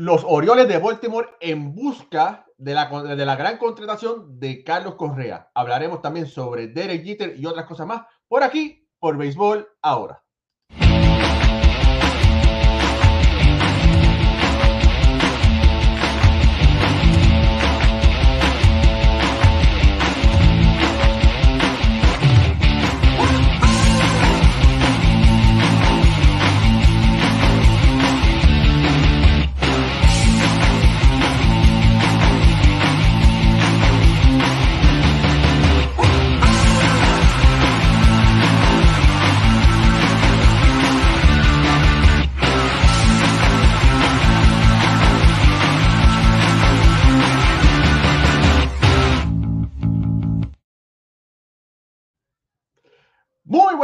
los Orioles de Baltimore en busca de la, gran contratación de Carlos Correa. Hablaremos también sobre Derek Jeter y otras cosas más por aquí, por Béisbol ahora.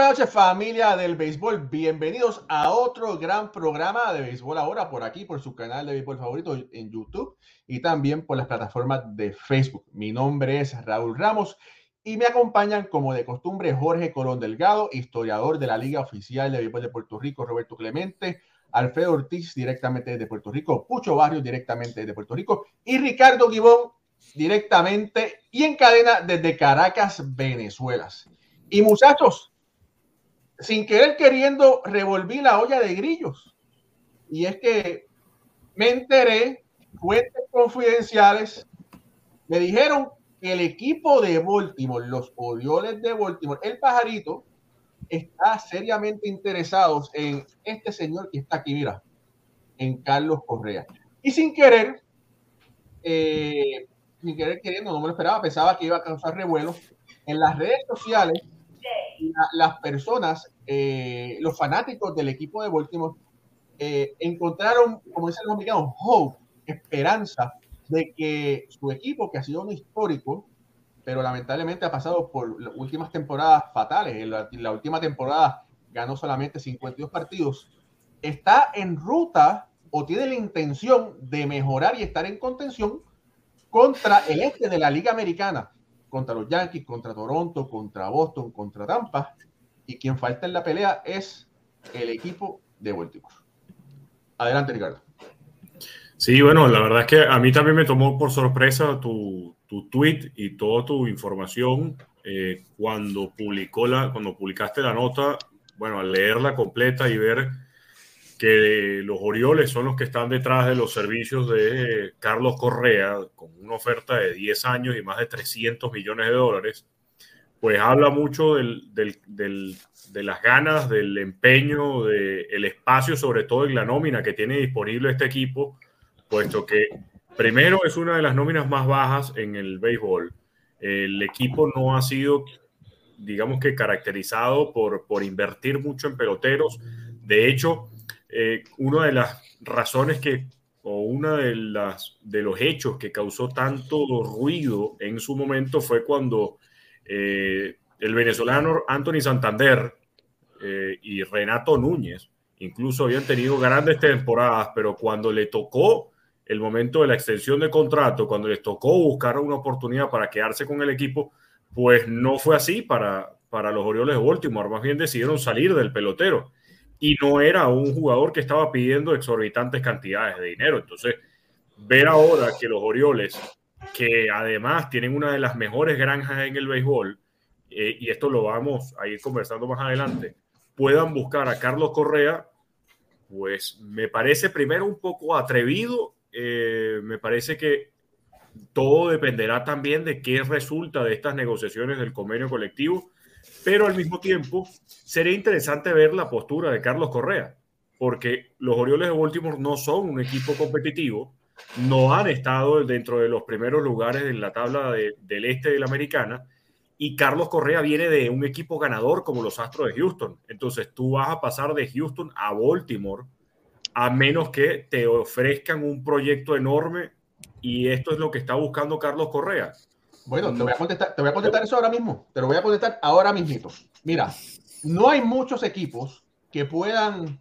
Buenas noches familia del béisbol, bienvenidos a otro gran programa de béisbol ahora por aquí, por su canal de béisbol favorito en YouTube y también por las plataformas de Facebook. Mi nombre es Raúl Ramos y me acompañan como de costumbre Jorge Colón Delgado, historiador de la Liga Oficial de Béisbol de Puerto Rico, Roberto Clemente, Alfredo Ortiz directamente de Puerto Rico, Pucho Barrios directamente de Puerto Rico y Ricardo Gibón directamente y en cadena desde Caracas, Venezuela. Y muchachos, sin querer queriendo revolví la olla de grillos. Y es que me enteré, fuentes confidenciales, me dijeron que el equipo de Baltimore, los Orioles de Baltimore, el pajarito, está seriamente interesados en este señor que está aquí, mira, en Carlos Correa. Y sin querer, eh, sin querer queriendo, no me lo esperaba, pensaba que iba a causar revuelo. En las redes sociales las personas, eh, los fanáticos del equipo de Baltimore, eh, encontraron, como dicen los americanos, hope, esperanza de que su equipo, que ha sido un histórico, pero lamentablemente ha pasado por las últimas temporadas fatales, en la, última temporada ganó solamente 52 partidos, está en ruta o tiene la intención de mejorar y estar en contención contra el este de la Liga Americana contra los Yankees, contra Toronto, contra Boston, contra Tampa. Y quien falta en la pelea es el equipo de Baltimore. Adelante, Ricardo. Sí, bueno, la verdad es que a mí también me tomó por sorpresa tu, tu tweet y toda tu información eh, cuando publicó la, cuando publicaste la nota. Bueno, al leerla completa y ver que los Orioles son los que están detrás de los servicios de Carlos Correa, con una oferta de 10 años y más de 300 millones de dólares, pues habla mucho del, de las ganas, del empeño, del espacio, sobre todo en la nómina que tiene disponible este equipo, puesto que primero es una de las nóminas más bajas en el béisbol. El equipo no ha sido, digamos que, caracterizado por, por invertir mucho en peloteros. De hecho, eh, una de las razones que, o una de, las, de los hechos que causó tanto ruido en su momento fue cuando eh, el venezolano Anthony Santander eh, y Renato Núñez incluso habían tenido grandes temporadas, pero cuando le tocó el momento de la extensión de contrato, cuando les tocó buscar una oportunidad para quedarse con el equipo, pues no fue así para, para los Orioles de Baltimore, más bien decidieron salir del pelotero y no era un jugador que estaba pidiendo exorbitantes cantidades de dinero. Entonces, ver ahora que los Orioles, que además tienen una de las mejores granjas en el béisbol, eh, y esto lo vamos a ir conversando más adelante, puedan buscar a Carlos Correa, pues me parece primero un poco atrevido, eh, me parece que todo dependerá también de qué resulta de estas negociaciones del convenio colectivo pero al mismo tiempo sería interesante ver la postura de Carlos Correa, porque los Orioles de Baltimore no son un equipo competitivo, no han estado dentro de los primeros lugares en la tabla del este de la americana, y Carlos Correa viene de un equipo ganador como los Astros de Houston. Entonces tú vas a pasar de Houston a Baltimore a menos que te ofrezcan un proyecto enorme y esto es lo que está buscando Carlos Correa. Bueno, te voy a contestar, te voy a contestar eso ahora mismo. Te lo voy a contestar ahora mismo. Mira, no hay muchos equipos que puedan,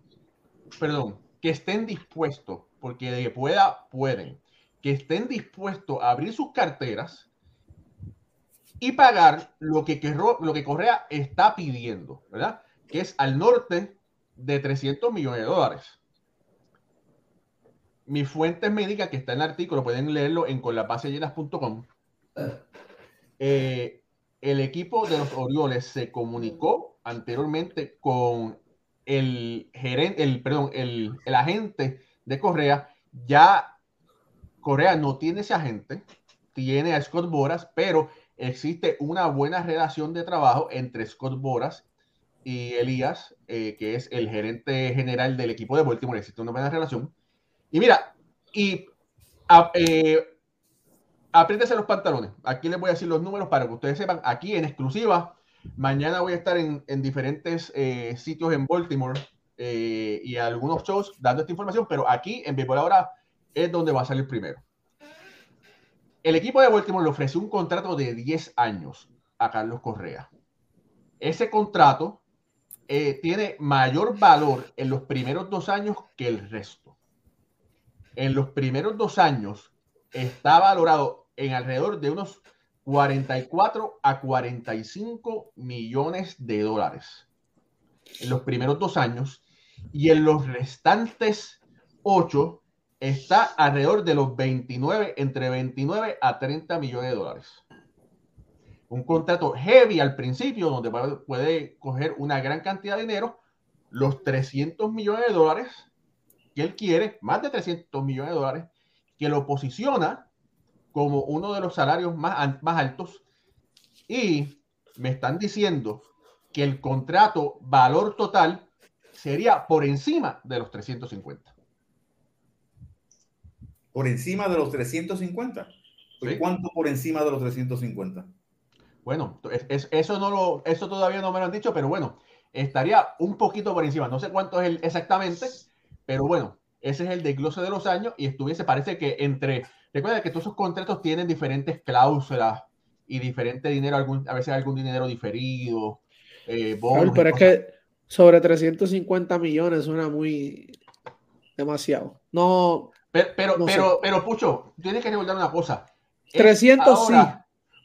perdón, que estén dispuestos, porque de que pueda, pueden, que estén dispuestos a abrir sus carteras y pagar lo que, lo que Correa está pidiendo, ¿verdad? Que es al norte de 300 millones de dólares. mis fuentes médicas, que está en el artículo, pueden leerlo en conlapasellenas.com. Eh, el equipo de los Orioles se comunicó anteriormente con el gerente, el, perdón, el, el agente de Correa. Ya Correa no tiene ese agente, tiene a Scott Boras, pero existe una buena relación de trabajo entre Scott Boras y Elías, eh, que es el gerente general del equipo de Baltimore. Existe una buena relación. Y mira, y eh, apriétese los pantalones. Aquí les voy a decir los números para que ustedes sepan. Aquí en exclusiva, mañana voy a estar en, diferentes eh, sitios en Baltimore eh, y algunos shows dando esta información, pero aquí en Béisbol ahora es donde va a salir primero. El equipo de Baltimore le ofreció un contrato de 10 años a Carlos Correa. Ese contrato eh, tiene mayor valor en los primeros dos años que el resto. En los primeros dos años está valorado en alrededor de unos 44 a 45 millones de dólares. En los primeros dos años y en los restantes ocho está alrededor de los 29, entre 29 a 30 millones de dólares. Un contrato heavy al principio, donde puede coger una gran cantidad de dinero, los 300 millones de dólares que él quiere, más de 300 millones de dólares, que lo posiciona como uno de los salarios más, más altos. Y me están diciendo que el contrato valor total sería por encima de los 350. Por encima de los 350. ¿Cuánto por encima de los 350? Bueno, eso, no lo, eso todavía no me lo han dicho, pero bueno, estaría un poquito por encima. No sé cuánto es el, exactamente, pero bueno, ese es el desglose de los años y estuviese, parece que entre, recuerda que todos esos contratos tienen diferentes cláusulas y diferente dinero, algún, a veces algún dinero diferido. Eh, pero es que sobre 350 millones suena muy demasiado. No. Pero, pero, pero, Pucho, tienes que recordar una cosa. 300 sí.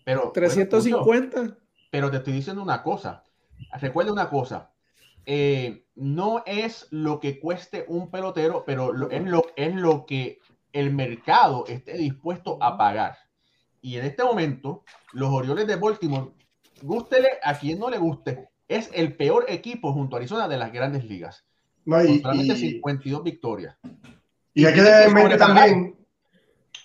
Pero, 350. pero te estoy diciendo una cosa. Recuerda una cosa. Eh, no es lo que cueste un pelotero, pero es, lo, es lo que el mercado esté dispuesto a pagar. Y en este momento, los Orioles de Baltimore, gústele a quien no le guste, es el peor equipo junto a Arizona de las grandes ligas. y, 52 victorias. Y hay que tener en mente también,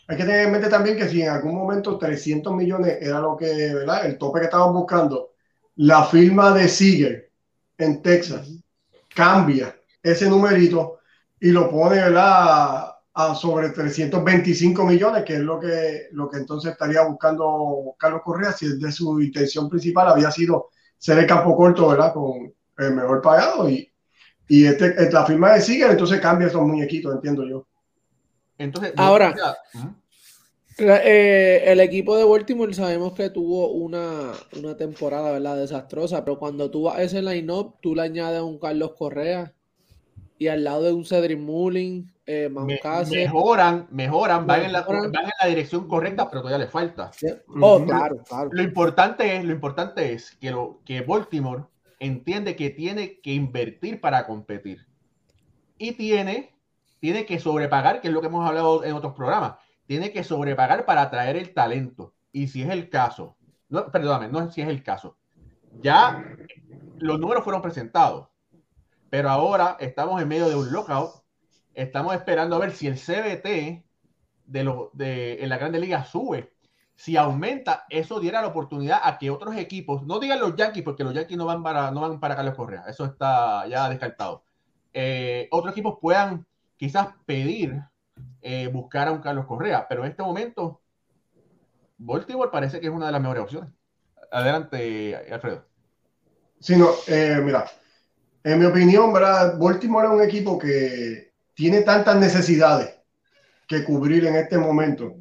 hay que tener en mente también que si en algún momento 300 millones era lo que, ¿verdad? El tope que estaban buscando, la firma de Seager en Texas cambia ese numerito y lo pone, ¿verdad? A, sobre 325 millones, que es lo que, lo que entonces estaría buscando Carlos Correa, si es de su intención principal había sido ser el campo corto, ¿verdad? Con el mejor pagado y, y este, la firma de Seager entonces cambia esos muñequitos, entiendo yo. Entonces, ahora, eh, el equipo de Baltimore sabemos que tuvo una, una, temporada, ¿verdad? Desastrosa, pero cuando tú vas a ese line-up, tú le añades a un Carlos Correa y al lado de un Cedric Mullin, eh, mejoran, mejoran, van, en la, van en la dirección correcta, pero todavía le falta. Oh, claro, claro. Lo importante es, lo importante es que, lo, que Baltimore entiende que tiene que invertir para competir. Y tiene, tiene que sobrepagar, que es lo que hemos hablado en otros programas, tiene que sobrepagar para atraer el talento. Y si es el caso, no, perdóname, no si es el caso, ya los números fueron presentados, pero ahora estamos en medio de un lockout Estamos esperando a ver si el CBT de, lo, de en la Grande Liga sube. Si aumenta, eso diera la oportunidad a que otros equipos, no digan los Yankees, porque los Yankees no van para, no van para Carlos Correa, eso está ya descartado. Eh, otros equipos puedan quizás pedir eh, buscar a un Carlos Correa, pero en este momento, Baltimore parece que es una de las mejores opciones. Adelante, Alfredo. Sí, no, eh, mira, en mi opinión, ¿verdad? Baltimore es un equipo que tiene tantas necesidades que cubrir en este momento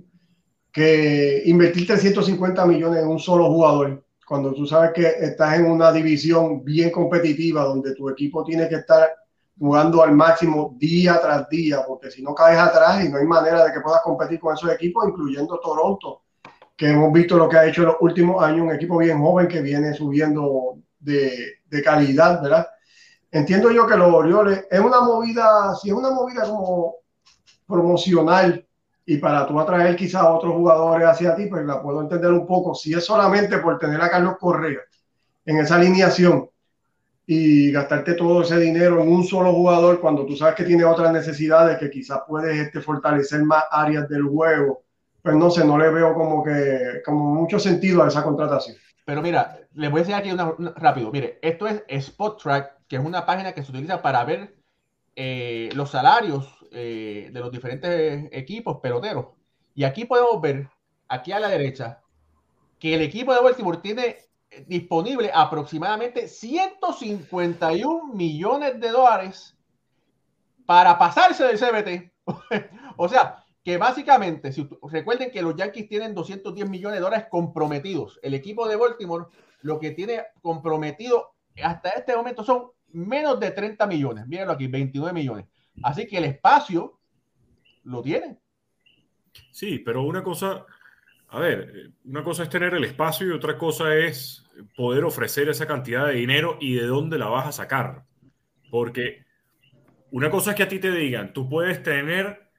que invertir 350 millones en un solo jugador, cuando tú sabes que estás en una división bien competitiva donde tu equipo tiene que estar jugando al máximo día tras día, porque si no caes atrás y no hay manera de que puedas competir con esos equipos, incluyendo Toronto, que hemos visto lo que ha hecho en los últimos años, un equipo bien joven que viene subiendo de, de calidad, ¿verdad? Entiendo yo que los Orioles es una movida, si es una movida como promocional y para tú atraer quizás a otros jugadores hacia ti, pues la puedo entender un poco. Si es solamente por tener a Carlos Correa en esa alineación y gastarte todo ese dinero en un solo jugador cuando tú sabes que tiene otras necesidades que quizás puedes este, fortalecer más áreas del juego, pues no sé, no le veo como que como mucho sentido a esa contratación. Pero mira, les voy a enseñar aquí una, rápido. Mire, esto es Spot Track, que es una página que se utiliza para ver eh, los salarios eh, de los diferentes equipos peloteros. Y aquí podemos ver, aquí a la derecha, que el equipo de Baltimore tiene disponible aproximadamente 151 millones de dólares para pasarse del CBT. o sea, que básicamente, si recuerden que los Yankees tienen 210 millones de dólares comprometidos, el equipo de Baltimore lo que tiene comprometido hasta este momento son menos de 30 millones. Mírenlo aquí, 29 millones. Así que el espacio lo tiene. Sí, pero una cosa, a ver, una cosa es tener el espacio y otra cosa es poder ofrecer esa cantidad de dinero y de dónde la vas a sacar. Porque una cosa es que a ti te digan, tú puedes tener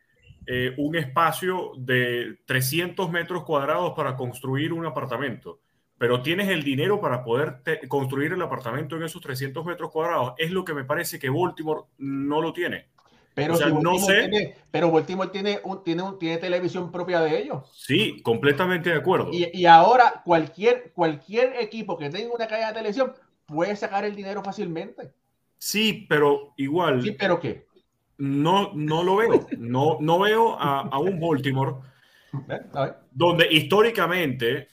eh, un espacio de 300 metros cuadrados para construir un apartamento, pero tienes el dinero para poder construir el apartamento en esos 300 metros cuadrados. Es lo que me parece que Baltimore no lo tiene. Pero no sé. Tiene, pero Baltimore tiene, un, tiene, un, tiene televisión propia de ellos. Sí, completamente de acuerdo. Y, y, ahora cualquier, cualquier equipo que tenga una calle de televisión puede sacar el dinero fácilmente. Sí, pero igual. Sí, pero ¿qué? No, no lo veo. No, no veo a, a un Baltimore donde históricamente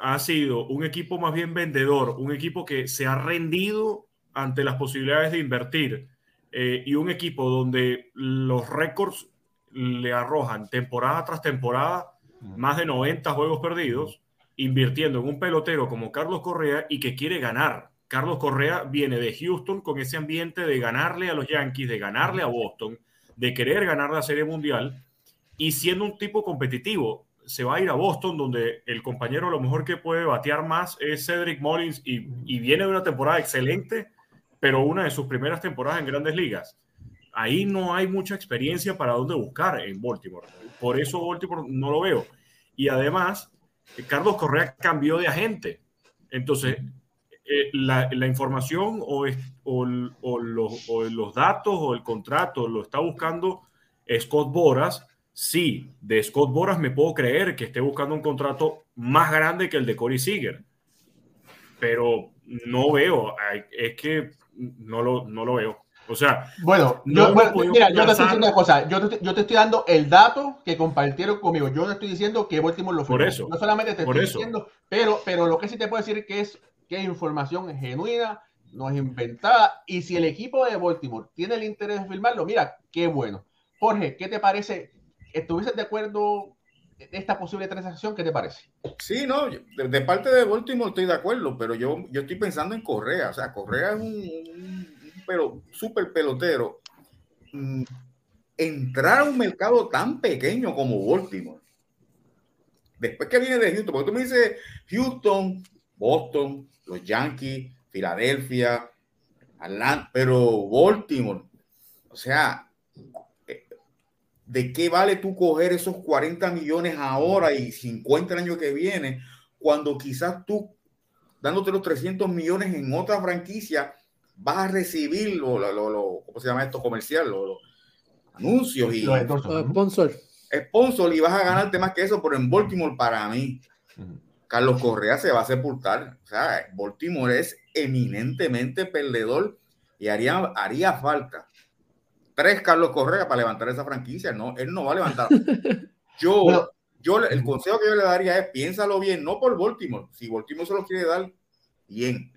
ha sido un equipo más bien vendedor, un equipo que se ha rendido ante las posibilidades de invertir eh, y un equipo donde los récords le arrojan temporada tras temporada más de 90 juegos perdidos, invirtiendo en un pelotero como Carlos Correa y que quiere ganar. Carlos Correa viene de Houston con ese ambiente de ganarle a los Yankees, de ganarle a Boston, de querer ganar la Serie Mundial y siendo un tipo competitivo. Se va a ir a Boston, donde el compañero a lo mejor que puede batear más es Cedric Mullins y, viene de una temporada excelente pero una de sus primeras temporadas en grandes ligas. Ahí no hay mucha experiencia para dónde buscar en Baltimore. Por eso Baltimore no lo veo. Y además, Carlos Correa cambió de agente. Entonces, eh, la, información o, los, datos o el contrato lo está buscando Scott Boras. Sí, de Scott Boras me puedo creer que esté buscando un contrato más grande que el de Corey Seager. Pero no veo, es que no lo, no lo veo. O sea, bueno, yo, mira, yo te estoy diciendo una cosa. Yo te, yo te, estoy dando el dato que compartieron conmigo. Yo no estoy diciendo que Baltimore lo Por eso. No solamente te estoy diciendo, pero, pero lo que sí te puedo decir que es que es información genuina, no es inventada. Y si el equipo de Baltimore tiene el interés de firmarlo, mira, qué bueno. Jorge, ¿qué te parece? ¿Estuviste de acuerdo esta posible transacción? ¿Qué te parece? Sí, no, de, parte de Baltimore estoy de acuerdo, pero yo, yo estoy pensando en Correa. O sea, Correa es un, pero súper pelotero. Mm, entrar a un mercado tan pequeño como Baltimore, después que viene de Houston, porque tú me dices Houston, Boston, los Yankees, Filadelfia, Atlanta, pero Baltimore, o sea, ¿de qué vale tú coger esos 40 millones ahora y 50 el año que viene, cuando quizás tú, dándote los 300 millones en otra franquicia, vas a recibir lo, lo, ¿cómo se llama esto? Comercial, los anuncios y sponsor. Sponsor y vas a ganarte más que eso, pero en Baltimore para mí, Carlos Correa se va a sepultar. O sea, Baltimore es eminentemente perdedor y haría, haría falta tres Carlos Correa para levantar esa franquicia. No, él no va a levantar. Yo, yo el consejo que yo le daría es piénsalo bien, no por Baltimore. Si Baltimore se lo quiere dar, bien.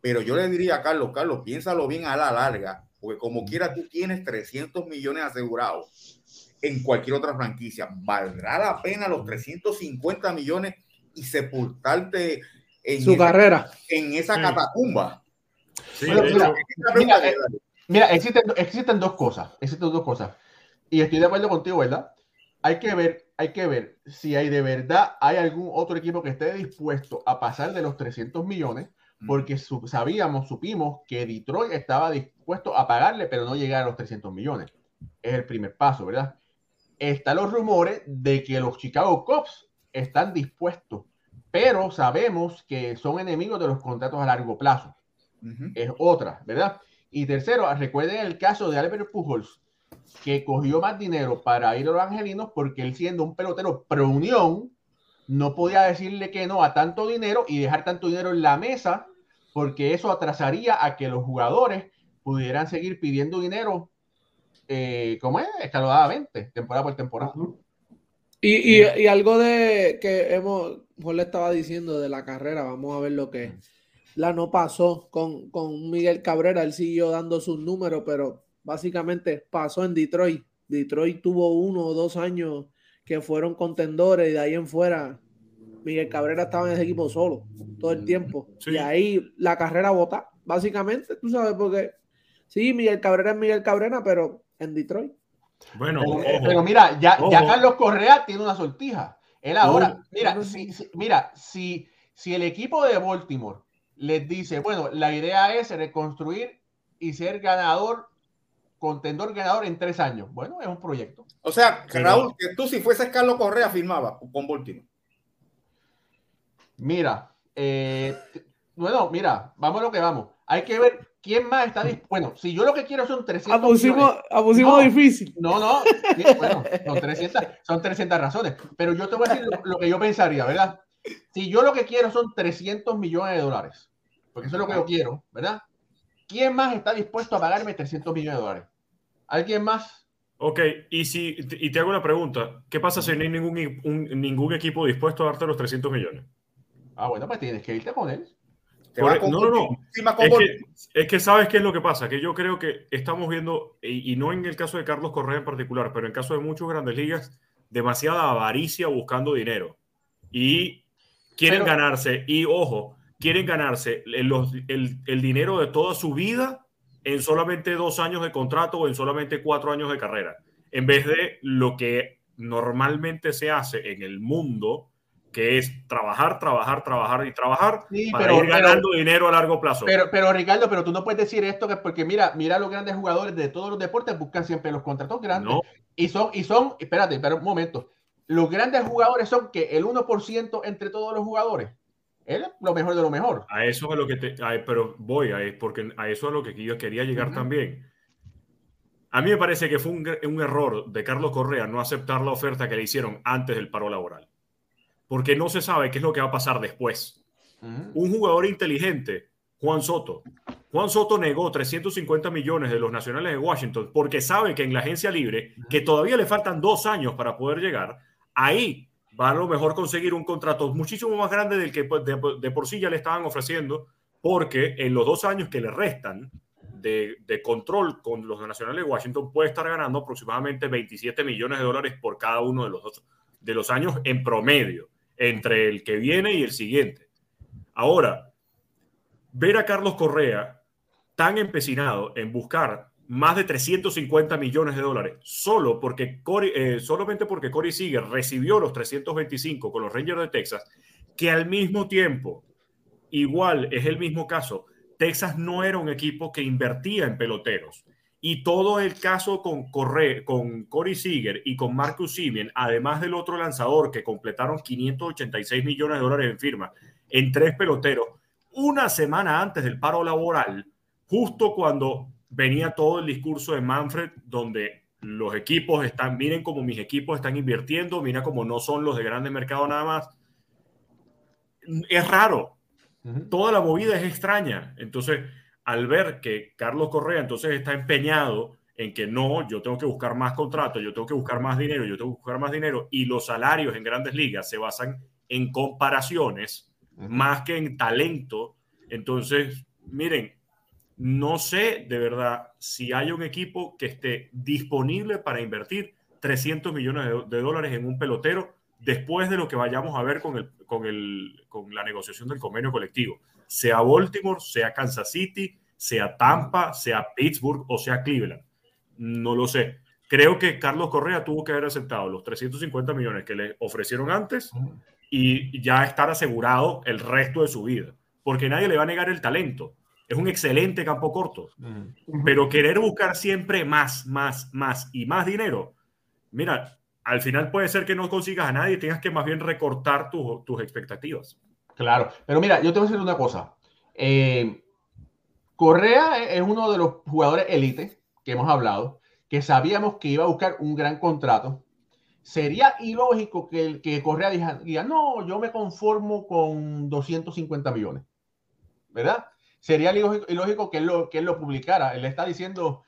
Pero yo le diría a Carlos, Carlos, piénsalo bien a la larga, porque como quiera tú tienes 300 millones asegurados en cualquier otra franquicia. ¿Valdrá la pena los 350 millones y sepultarte en su carrera en esa catacumba? Sí, Mira, existen, existen dos cosas, existen dos cosas. Y estoy de acuerdo contigo, ¿verdad? Hay que ver, hay que ver si hay de verdad hay algún otro equipo que esté dispuesto a pasar de los 300 millones, porque sabíamos, supimos que Detroit estaba dispuesto a pagarle, pero no llegar a los 300 millones. Es el primer paso, ¿verdad? están los rumores de que los Chicago Cubs están dispuestos, pero sabemos que son enemigos de los contratos a largo plazo. Es otra, ¿verdad? Y tercero, recuerden el caso de Albert Pujols, que cogió más dinero para ir a los angelinos porque él siendo un pelotero pro unión, no podía decirle que no a tanto dinero y dejar tanto dinero en la mesa porque eso atrasaría a que los jugadores pudieran seguir pidiendo dinero, eh, como es, escalonadamente, temporada por temporada. Y, y, algo de que hemos, le estaba diciendo de la carrera, vamos a ver lo que la no pasó con, con Miguel Cabrera, él siguió dando sus números, pero básicamente pasó en Detroit. Detroit tuvo uno o dos años que fueron contendores y de ahí en fuera Miguel Cabrera estaba en ese equipo solo todo el tiempo. Y ahí la carrera vota, básicamente, tú sabes, porque sí, Miguel Cabrera es Miguel Cabrera, pero en Detroit. Bueno, pero, mira, ya, ya, Carlos Correa tiene una sortija. Él ahora, mira, si, mira, si, si el equipo de Baltimore les dice, bueno, la idea es reconstruir y ser ganador contendor ganador en tres años. Bueno, es un proyecto. O sea, Raúl, que tú si fueses Carlos Correa firmaba con Baltimore. Mira, eh, bueno, mira, vamos a lo que vamos. Hay que ver quién más está dispuesto. Bueno, si yo lo que quiero son 300 abusivo, abusivo difícil. No, no, bueno, son 300, son 300 razones. Pero yo te voy a decir lo, que yo pensaría, ¿verdad? Si yo lo que quiero son 300 millones de dólares, porque eso es lo que yo quiero, ¿verdad? ¿Quién más está dispuesto a pagarme 300 millones de dólares? ¿Alguien más? Ok, y, si, y te hago una pregunta. ¿Qué pasa si no hay ningún, ningún equipo dispuesto a darte los 300 millones? Ah, bueno, pues tienes que irte con él. no, no, no. Es que, sabes qué es lo que pasa, que yo creo que estamos viendo, y, no en el caso de Carlos Correa en particular, pero en el caso de muchas grandes ligas, demasiada avaricia buscando dinero. Y quieren ganarse, y ojo, quieren ganarse el, el, el dinero de toda su vida en solamente dos años de contrato o en solamente cuatro años de carrera, en vez de lo que normalmente se hace en el mundo, que es trabajar, trabajar, trabajar y trabajar para ir ganando dinero a largo plazo. Pero, pero Ricardo, pero tú no puedes decir esto que porque mira, mira los grandes jugadores de todos los deportes buscan siempre los contratos grandes y son y son, espérate, pero un momento. Los grandes jugadores son que el 1% entre todos los jugadores. Él es lo mejor de lo mejor. A eso es lo que te. pero voy, a, porque a eso es lo que yo quería llegar también. A mí me parece que fue un, un, error de Carlos Correa no aceptar la oferta que le hicieron antes del paro laboral. Porque no se sabe qué es lo que va a pasar después. Un jugador inteligente, Juan Soto. Juan Soto negó 350 millones de los nacionales de Washington porque sabe que en la agencia libre, que todavía le faltan dos años para poder llegar, ahí va a lo mejor conseguir un contrato muchísimo más grande del que pues, de, por sí ya le estaban ofreciendo, porque en los dos años que le restan de, control con los nacionales de Washington puede estar ganando aproximadamente 27 millones de dólares por cada uno de los, de los años en promedio, entre el que viene y el siguiente. Ahora, ver a Carlos Correa tan empecinado en buscar más de 350 millones de dólares, solo porque eh, solamente porque Corey Seager recibió los 325 con los Rangers de Texas, que al mismo tiempo, igual es el mismo caso, Texas no era un equipo que invertía en peloteros. Y todo el caso con, Corre, con Corey Seager y con Marcus Simeon, además del otro lanzador que completaron 586 millones de dólares en firma en tres peloteros, una semana antes del paro laboral, justo cuando venía todo el discurso de Manfred donde los equipos están, miren cómo mis equipos están invirtiendo, mira cómo no son los de grandes mercados nada más. Es raro. Toda la movida es extraña. Entonces, al ver que Carlos Correa entonces está empeñado en que no, yo tengo que buscar más contratos, yo tengo que buscar más dinero, yo tengo que buscar más dinero, y los salarios en grandes ligas se basan en comparaciones más que en talento. Entonces, miren, no sé de verdad si hay un equipo que esté disponible para invertir 300 millones de, dólares en un pelotero después de lo que vayamos a ver con, el, con, el, con la negociación del convenio colectivo. Sea Baltimore, sea Kansas City, sea Tampa, sea Pittsburgh o sea Cleveland. No lo sé. Creo que Carlos Correa tuvo que haber aceptado los 350 millones que le ofrecieron antes y ya estar asegurado el resto de su vida, porque nadie le va a negar el talento es un excelente campo corto. Pero querer buscar siempre más, más, más y más dinero. Mira, al final puede ser que no consigas a nadie, tengas que más bien recortar tus expectativas. Claro, pero mira, yo te voy a decir una cosa. Eh, Correa es uno de los jugadores élite que hemos hablado, que sabíamos que iba a buscar un gran contrato. Sería ilógico que, que Correa diga, no, yo me conformo con 250 millones, ¿verdad? Sería ilógico, que, él lo, publicara. Él está diciendo,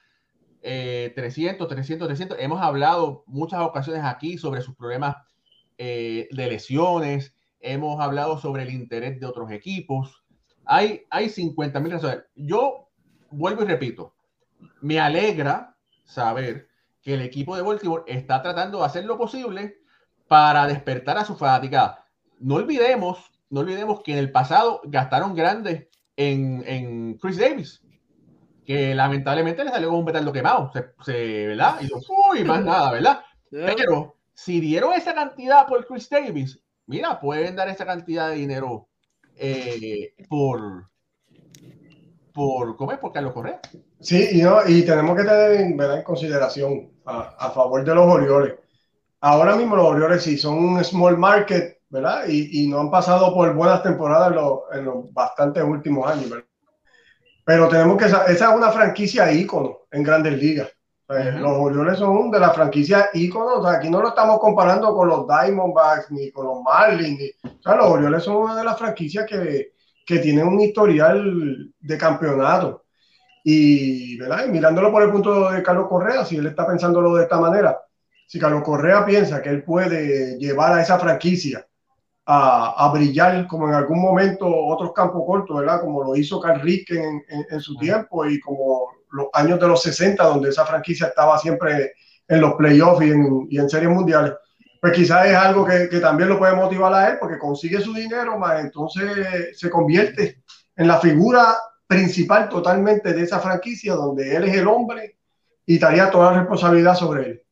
300, 300, 300. Hemos hablado muchas ocasiones aquí sobre sus problemas eh, de lesiones, hemos hablado sobre el interés de otros equipos. Hay, hay 50 mil razones. Yo vuelvo y repito, me alegra saber que el equipo de Baltimore está tratando de hacer lo posible para despertar a su fanática. No olvidemos, no olvidemos que en el pasado gastaron grandes en, en Chris Davis que lamentablemente le salió con un petardo quemado, se, ¿verdad? Y yo, uy, más nada, ¿verdad? Pero si dieron esa cantidad por Chris Davis, mira, pueden dar esa cantidad de dinero eh, por, por, ¿cómo es? Por Carlos Correa. Sí, y, no, y tenemos que tener en consideración a, a, favor de los Orioles. Ahora mismo los Orioles sí son un small market, ¿verdad? Y, y no han pasado por buenas temporadas en los, en los bastantes últimos años, ¿verdad? Pero tenemos que, esa es una franquicia ícono en grandes ligas. Los Orioles son de la franquicia ícono. O sea, aquí no lo estamos comparando con los Diamondbacks ni con los Marlins. o sea, los Orioles son una de las franquicias que, que tienen un historial de campeonato. Y, ¿verdad? y mirándolo por el punto de Carlos Correa, si él está pensándolo de esta manera, si Carlos Correa piensa que él puede llevar a esa franquicia a, brillar como en algún momento otros campos cortos, ¿verdad? Como lo hizo Carl Ricken en, su tiempo y como los años de los 60, donde esa franquicia estaba siempre en los playoffs y en, y en series mundiales. Pues quizás es algo que, que, también lo puede motivar a él porque consigue su dinero, más entonces se convierte en la figura principal totalmente de esa franquicia, donde él es el hombre y estaría toda la responsabilidad sobre él.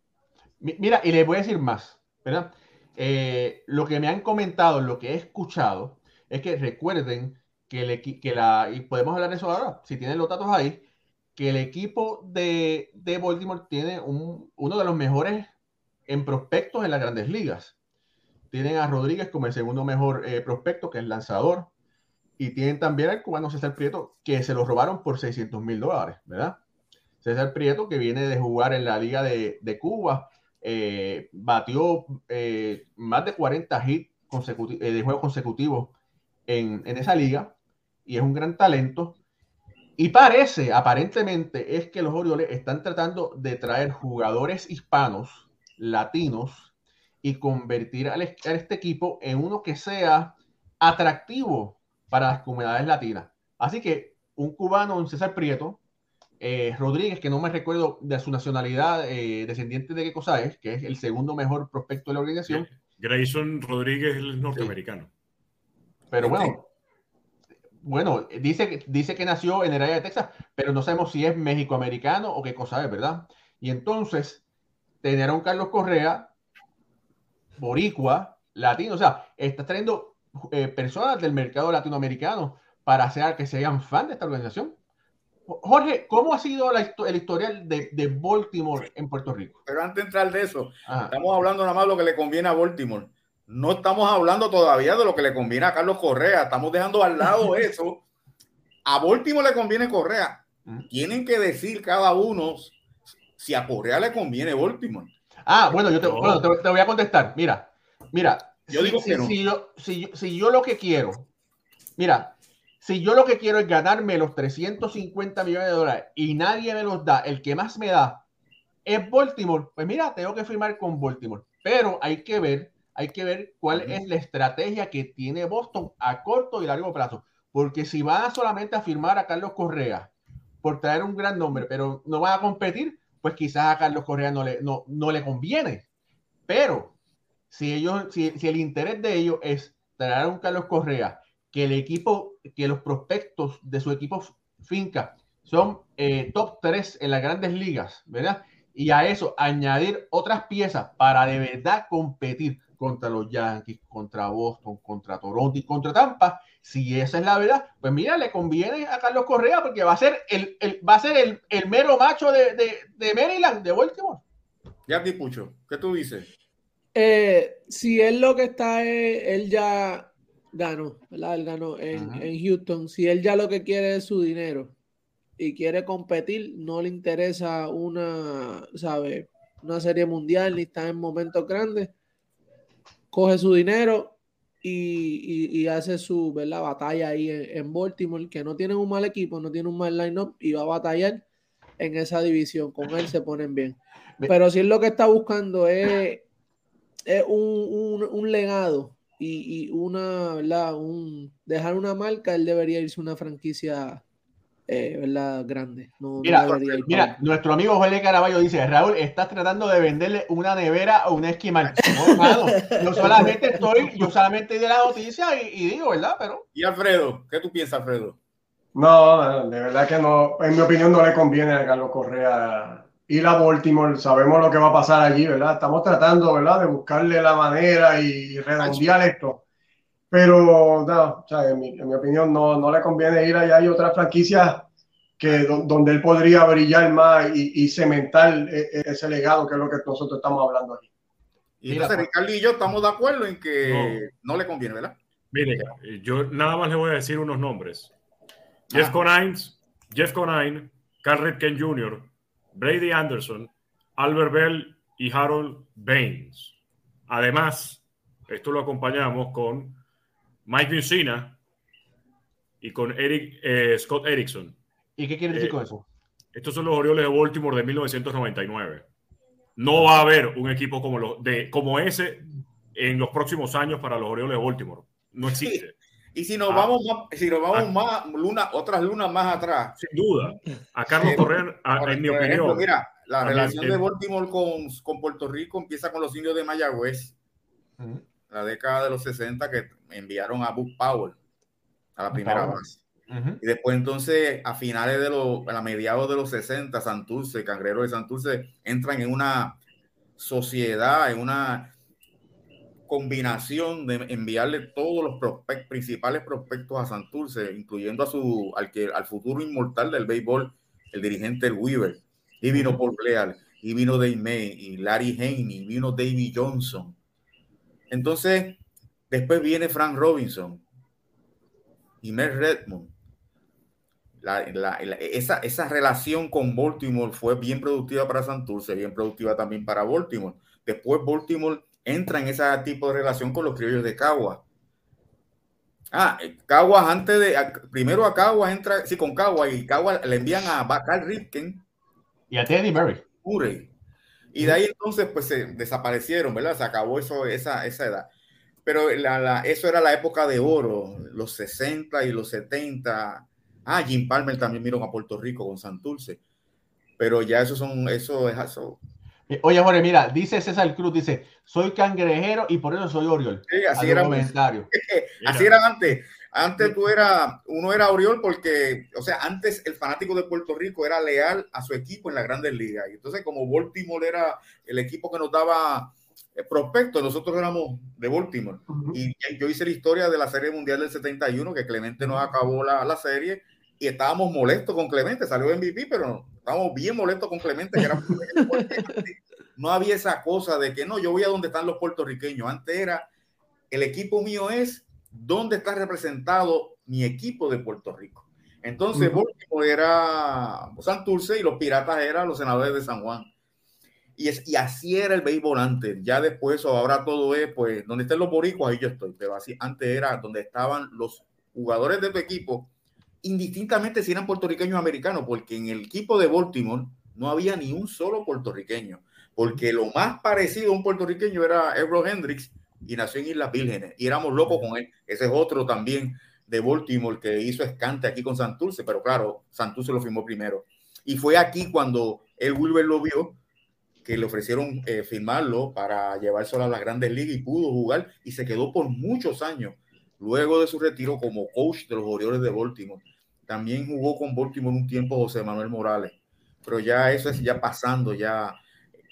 Mira, y le voy a decir más, ¿verdad? Eh, lo que me han comentado, lo que he escuchado, es que recuerden que, el que la, y podemos hablar de eso ahora, si tienen los datos ahí, que el equipo de, de Baltimore tiene un, uno de los mejores en prospectos en las grandes ligas. Tienen a Rodríguez como el segundo mejor eh, prospecto, que es lanzador. Y tienen también al cubano César Prieto, que se lo robaron por 600 mil dólares, ¿verdad? César Prieto, que viene de jugar en la Liga de, de Cuba, eh, batió eh, más de 40 hits eh, de juego consecutivos en, esa liga y es un gran talento. Y parece, aparentemente, es que los Orioles están tratando de traer jugadores hispanos, latinos, y convertir a este equipo en uno que sea atractivo para las comunidades latinas. Así que un cubano, un César Prieto, eh, Rodríguez, que no me recuerdo de su nacionalidad, eh, descendiente de qué cosa es, que es el segundo mejor prospecto de la organización. Grayson Rodríguez es norteamericano. Pero bueno, bueno, dice, dice que nació en el área de Texas, pero no sabemos si es mexicoamericano o qué cosa es, ¿verdad? Y entonces, tener a un Carlos Correa, boricua, latino, o sea, está trayendo eh, personas del mercado latinoamericano para hacer que sean fan de esta organización. Jorge, ¿cómo ha sido la, el historial de, de, Baltimore en Puerto Rico? Pero antes de entrar de eso, estamos hablando nada más de lo que le conviene a Baltimore. No estamos hablando todavía de lo que le conviene a Carlos Correa. Estamos dejando al lado eso. A Baltimore le conviene Correa. Tienen que decir cada uno si a Correa le conviene Baltimore. Ah, bueno, yo te, bueno, te, voy a contestar. Mira, mira. Yo digo que no. si, yo, si, si yo lo que quiero, mira, si yo lo que quiero es ganarme los 350 millones de dólares y nadie me los da, el que más me da es Baltimore, pues mira, tengo que firmar con Baltimore. Pero hay que ver, hay que ver cuál es la estrategia que tiene Boston a corto y largo plazo. Porque si van solamente a firmar a Carlos Correa por traer un gran nombre, pero no van a competir, pues quizás a Carlos Correa no le, no, no le conviene. Pero si ellos, si, si el interés de ellos es traer a un Carlos Correa que el equipo, que los prospectos de su equipo finca son eh, top 3 en las grandes ligas, ¿verdad? Y a eso añadir otras piezas para de verdad competir contra los Yankees, contra Boston, contra Toronto y contra Tampa. Si esa es la verdad, pues mira, le conviene a Carlos Correa porque va a ser el, el va a ser el, el, mero macho de, de, de Maryland, de Baltimore. Jackie Pucho, ¿qué tú dices? Eh, si él lo que está es, él ya ganó, ¿verdad? Él ganó en, en, Houston. Si él ya lo que quiere es su dinero y quiere competir, no le interesa una, ¿sabe? Una serie mundial ni está en momentos grandes, coge su dinero y, hace su ¿verdad? batalla ahí en, Baltimore, que no tienen un mal equipo, no tiene un mal line-up y va a batallar en esa división. Con él se ponen bien. Pero si él lo que está buscando es, un, legado y, una, ¿verdad? Un, dejar una marca, él debería irse a una franquicia eh, ¿verdad? grande. mira, nuestro amigo Jorge Caraballo dice, Raúl, estás tratando de venderle una nevera o un esquimal. yo solamente estoy, yo solamente di la noticia y, digo, ¿verdad? Pero... ¿Y Alfredo? ¿Qué tú piensas, Alfredo? No, de verdad que no, en mi opinión no le conviene a Carlos Correa ir a Baltimore, sabemos lo que va a pasar allí, ¿verdad? Estamos tratando, ¿verdad? De buscarle la manera y redondear esto pero no, en, mi, opinión no, no, le conviene ir allá. Hay otras franquicias que, donde él podría brillar más y, cementar e, e, ese legado que es lo que nosotros estamos hablando aquí. Y entonces pues Ricardo y yo estamos de acuerdo en que no, le conviene, ¿verdad? Mire, yo nada más le voy a decir unos nombres. Jeff Conine, Jeff Conine, Carl Ripken Jr., Brady Anderson, Albert Bell y Harold Baines. Además, esto lo acompañamos con Mike Mussina y con Eric, eh, Scott Erickson. ¿Y qué quiere decir eh, con eso? Estos son los Orioles de Baltimore de 1999. No va a haber un equipo como, lo, de, como ese en los próximos años para los Orioles de Baltimore. No existe. Y si nos ah. vamos, más, si nos vamos ah. más, luna, otras lunas más atrás. Sin duda. A Carlos eh, Correa, en mi opinión. mira, la relación de Baltimore con, con, Puerto Rico empieza con los indios de Mayagüez la década de los 60 que enviaron a Buck Powell a la primera base. Y después entonces a finales de los, a mediados de los 60, Santurce, Cangrero de Santurce, entran en una sociedad, en una combinación de enviarle todos los principales prospectos a Santurce, incluyendo a su, al, que, al futuro inmortal del béisbol, el dirigente el Weaver. Y vino Paul Leal, y vino Dave May, y Larry Haney, y vino David Johnson entonces, después viene Frank Robinson y Mel Redmond. esa, esa, relación con Baltimore fue bien productiva para Santurce, bien productiva también para Baltimore. Después Baltimore entra en ese tipo de relación con los criollos de Caguas. Ah, eh, Caguas antes de, primero a Caguas entra, sí, con Caguas y Caguas le envían a Bacal Ripken. Y a Teddy Murray. Y de ahí entonces, pues se desaparecieron, ¿verdad? Se acabó eso, esa, esa edad. Pero la, eso era la época de oro, los 60 y los 70. Ah, Jim Palmer también miró a Puerto Rico con Santurce. Pero ya eso son, eso es eso. Eh, oye, Jorge, mira, dice César Cruz, dice, soy cangrejero y por eso soy Oriol. Sí, así era. así era antes. Antes tú era, uno era Oriol porque, o sea, antes el fanático de Puerto Rico era leal a su equipo en las grandes ligas. Y entonces, como Baltimore era el equipo que nos daba eh, prospectos, nosotros éramos de Baltimore. Y yo hice la historia de la Serie Mundial del 71, que Clemente nos acabó la, la serie y estábamos molestos con Clemente. Salió MVP, pero estábamos bien molestos con Clemente. Que era no había esa cosa de que no, yo voy a donde están los puertorriqueños. Antes era, el equipo mío es dónde está representado mi equipo de Puerto Rico. Entonces, Baltimore era Santurce y los Piratas eran los senadores de San Juan. Y, es, y así era el béisbol antes. Ya después, o ahora todo es, pues, donde estén los boricuas, ahí yo estoy. Pero así, antes era donde estaban los jugadores de tu equipo, indistintamente si eran puertorriqueños o americanos, porque en el equipo de Baltimore no había ni un solo puertorriqueño. Porque lo más parecido a un puertorriqueño era Ebro Hendricks, y nació en Islas Vírgenes y éramos locos con él. Ese es otro también de Baltimore que hizo escante aquí con Santurce, pero claro, Santurce lo firmó primero. Y fue aquí cuando el Wilber lo vio que le ofrecieron eh, firmarlo para llevárselo a las grandes ligas y pudo jugar y se quedó por muchos años luego de su retiro como coach de los Orioles de Baltimore. También jugó con Baltimore un tiempo José Manuel Morales, pero ya eso es ya pasando, ya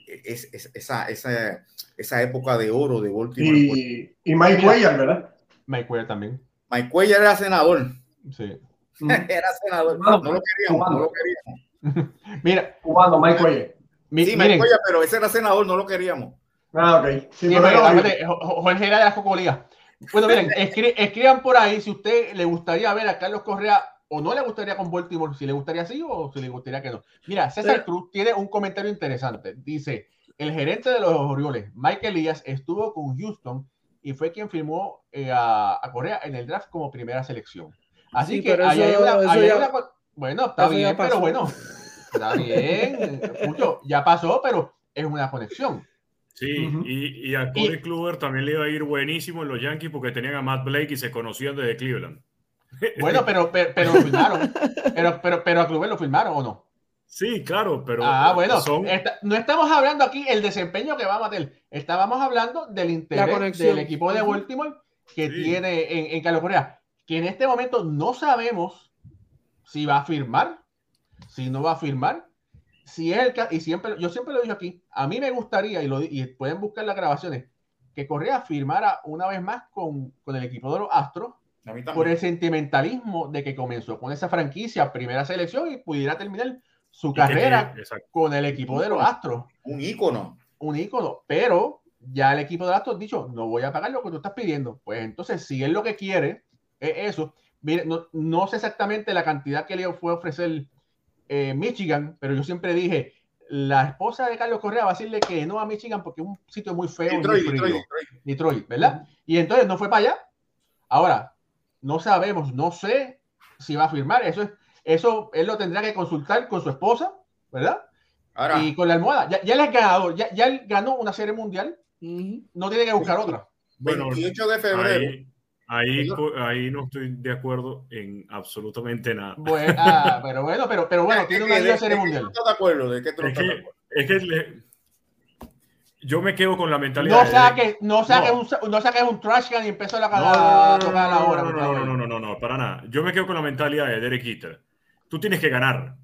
es, esa, esa, esa, época de oro de Baltimore. Y, y Mike Cuellar, ¿verdad? Mike Cuellar también. Mike Cuellar era senador. Sí. era senador. No, lo queríamos, no lo queríamos. Mira, cubano, Mike Cuellar. Sí, Mike Cuellar, pero ese era senador, no lo queríamos. Ah, ok. Sí, Sí, no, Jorge era de las cocolías. Bueno, miren, escri- escriban por ahí si usted le gustaría ver a Carlos Correa o no le gustaría con Baltimore, si le gustaría así o si le gustaría que no. Mira, César Pero- Cruz tiene un comentario interesante. Dice, el gerente de los Orioles, Mike Elías, estuvo con Houston y fue quien firmó eh, a, a Correa en el draft como primera selección. Así Sí, que hay una- ya- una bueno, está bien, pero pasó. bueno, está bien. Ya pasó, pero es una conexión. Sí, y, y a Corey Kluber también le iba a ir buenísimo en los Yankees porque tenían a Matt Blake y se conocían desde Cleveland. Bueno, pero, pero, pero lo filmaron. Pero, pero, pero a Kluber lo filmaron o no. Sí, claro, pero Ah, bueno, son, no estamos hablando aquí el desempeño que va a matar. Estábamos hablando del interés del equipo de. Baltimore que Sí. tiene en, en Carlos Correa, que en este momento no sabemos si va a firmar, si no va a firmar, si es el y siempre, yo siempre lo digo aquí, a mí me gustaría, y, lo, di- y pueden buscar las grabaciones, que Correa firmara una vez más con, con el equipo de los Astros por el sentimentalismo de que comenzó con esa franquicia, primera selección, y pudiera terminar su y carrera con el equipo de los Astros, Un ícono. un ícono, pero ya el equipo de los Astros ha dicho, no voy a pagar lo que tú estás pidiendo. Pues entonces, si él lo que quiere es eso, mire, no, no sé exactamente la cantidad que le fue a ofrecer eh, Michigan, pero yo siempre dije, la esposa de Carlos Correa va a decirle que no a Michigan porque es un sitio muy feo, muy frío. Detroit, Detroit. Detroit, ¿verdad? Y entonces no fue para allá. Ahora, no sabemos, no sé si va a firmar. Eso es, eso él lo tendrá que consultar con su esposa, ¿verdad? Ahora, Y con la almohada. Ya, ya él es ganador, ya, ya él ganó una serie mundial, no tiene que buscar otra. Bueno, 28 de febrero. ahí, ahí, co- ahí no estoy de acuerdo en absolutamente nada. Bueno, ah, pero bueno, pero, pero bueno, ¿De tiene una serie qué tú mundial. estás de acuerdo? ¿De qué tú no Es estás de que, es que le- yo me quedo con la mentalidad. No de- saques, no saques, No. un, no saques un trash can y empezó la, a no, tocar la hora. no, no, no, no, no, no, para nada. Yo me quedo con la mentalidad de Derek Jeter. Tú tienes que ganar.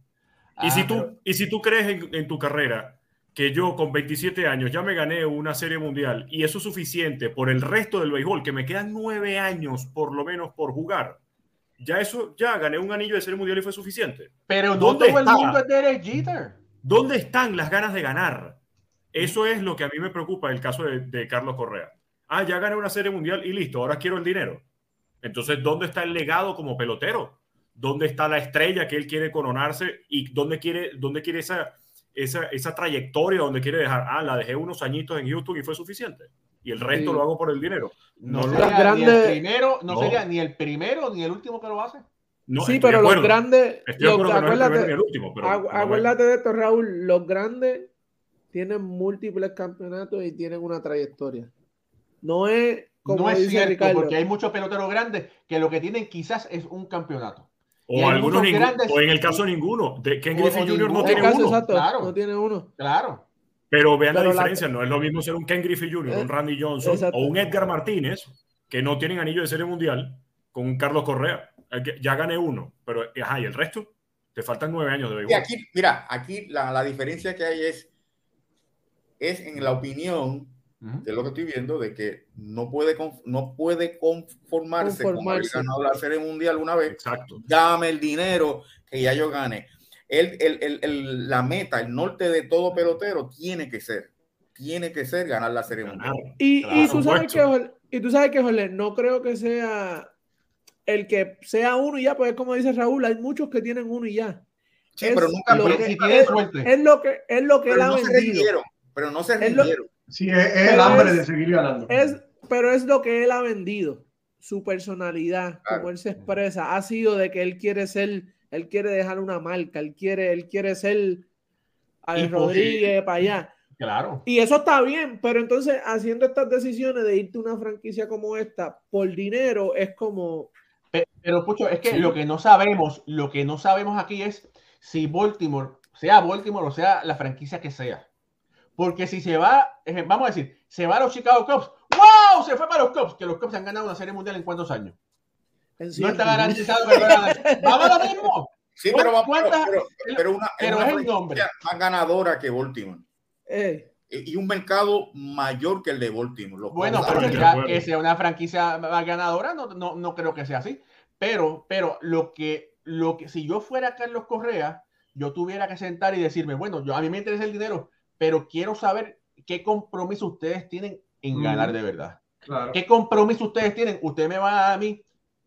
Y, Ah, si tú, pero- y si tú crees en, en tu carrera que yo con 27 años ya me gané una serie mundial y eso es suficiente por el resto del béisbol, que me quedan nueve años por lo menos por jugar, ya eso, ya gané un anillo de serie mundial y fue suficiente. pero no ¿dónde todo el está? mundo es Derek Jeter. ¿Dónde están las ganas de ganar? Eso es lo que a mí me preocupa el caso de, de Carlos Correa. Ah, ya gané una serie mundial y listo, ahora quiero el dinero. Entonces, ¿dónde está el legado como pelotero? ¿Dónde está la estrella que él quiere coronarse y dónde quiere, dónde quiere esa, esa, esa trayectoria, dónde quiere dejar? Ah, la dejé unos añitos en Houston y fue suficiente. Y el resto Sí. lo hago por el dinero. No, No, sería Los ni el grandes- primero, no, No. sería ni el primero ni el último que lo hace. no, sí, pero los grandes. Los- el último, pero acuérdate de esto, Raúl. Los grandes tienen múltiples campeonatos y tienen una trayectoria. No es como no es dice cierto, Ricardo. porque hay muchos peloteros grandes que lo que tienen quizás es un campeonato. o algunos grandes- o en el caso ninguno. De Ken Griffey Jr. no tiene caso uno. exacto, claro. no tiene uno. Claro. Pero vean Pero la la- diferencia, no es lo mismo ser un Ken Griffey Jr., Eh, un Randy Johnson exacto. o un Edgar Martínez, que no tienen anillo de serie mundial, con un Carlos Correa. Ya gané uno, pero ajá, ¿y el resto? Te faltan nueve años de Y béisbol. aquí, mira, aquí la, la diferencia que hay es, es en la opinión de lo que estoy viendo, de que no puede, conf- no puede conformarse, con haber Conformarse. ganado la Serie Mundial una vez. Exacto. Dame el dinero que ya yo gane. El, el- el- el- la meta, el norte de todo pelotero tiene que ser, tiene que ser ganar la Serie. Mundial. Y, Claro, y tú sabes que, y tú sabes que, Jorge, no creo que sea el que sea uno y ya, porque como dice Raúl, hay muchos que tienen uno y ya. Sí, Es pero nunca, lo pero, que- Si nunca- tiene es- suerte. Es lo que, es lo que pero él ha no se vendido. Pero no se Es lo- rindieron. Sí, es, es el Pero hambre es- de seguir ganando. Es, pero es lo que él ha vendido. Su personalidad, Claro. como él se expresa, ha sido de que él quiere ser, él quiere dejar una marca, él quiere, él quiere ser a Y Rodríguez para allá. Claro. Y eso está bien, pero entonces haciendo estas decisiones de irte a una franquicia como esta por dinero es como Pe- Pero, Pucho, es que Sí. lo que no sabemos, lo que no sabemos aquí es si Baltimore, sea Baltimore o sea la franquicia que sea. Porque si se va, eh, vamos a decir, se va a los Chicago Cubs, ¡wow! Se fue para los Cubs, que los Cubs han ganado una serie mundial en cuántos años. No está garantizado que. ¡Vamos a lo mismo! Sí, pero, ¿Cuántas- pero, pero una, pero una es el franquicia nombre. más ganadora que Baltimore. Eh, Y un mercado mayor que el de Baltimore. Los Bueno, pero que sea una franquicia más ganadora, no, no, no creo que sea así. Pero, pero lo que, lo que, si yo fuera Carlos Correa, yo tuviera que sentar y decirme, bueno, yo a mí me interesa el dinero, pero quiero saber qué compromiso ustedes tienen en ganar de verdad. Claro. ¿Qué compromiso ustedes tienen? Usted me va a mí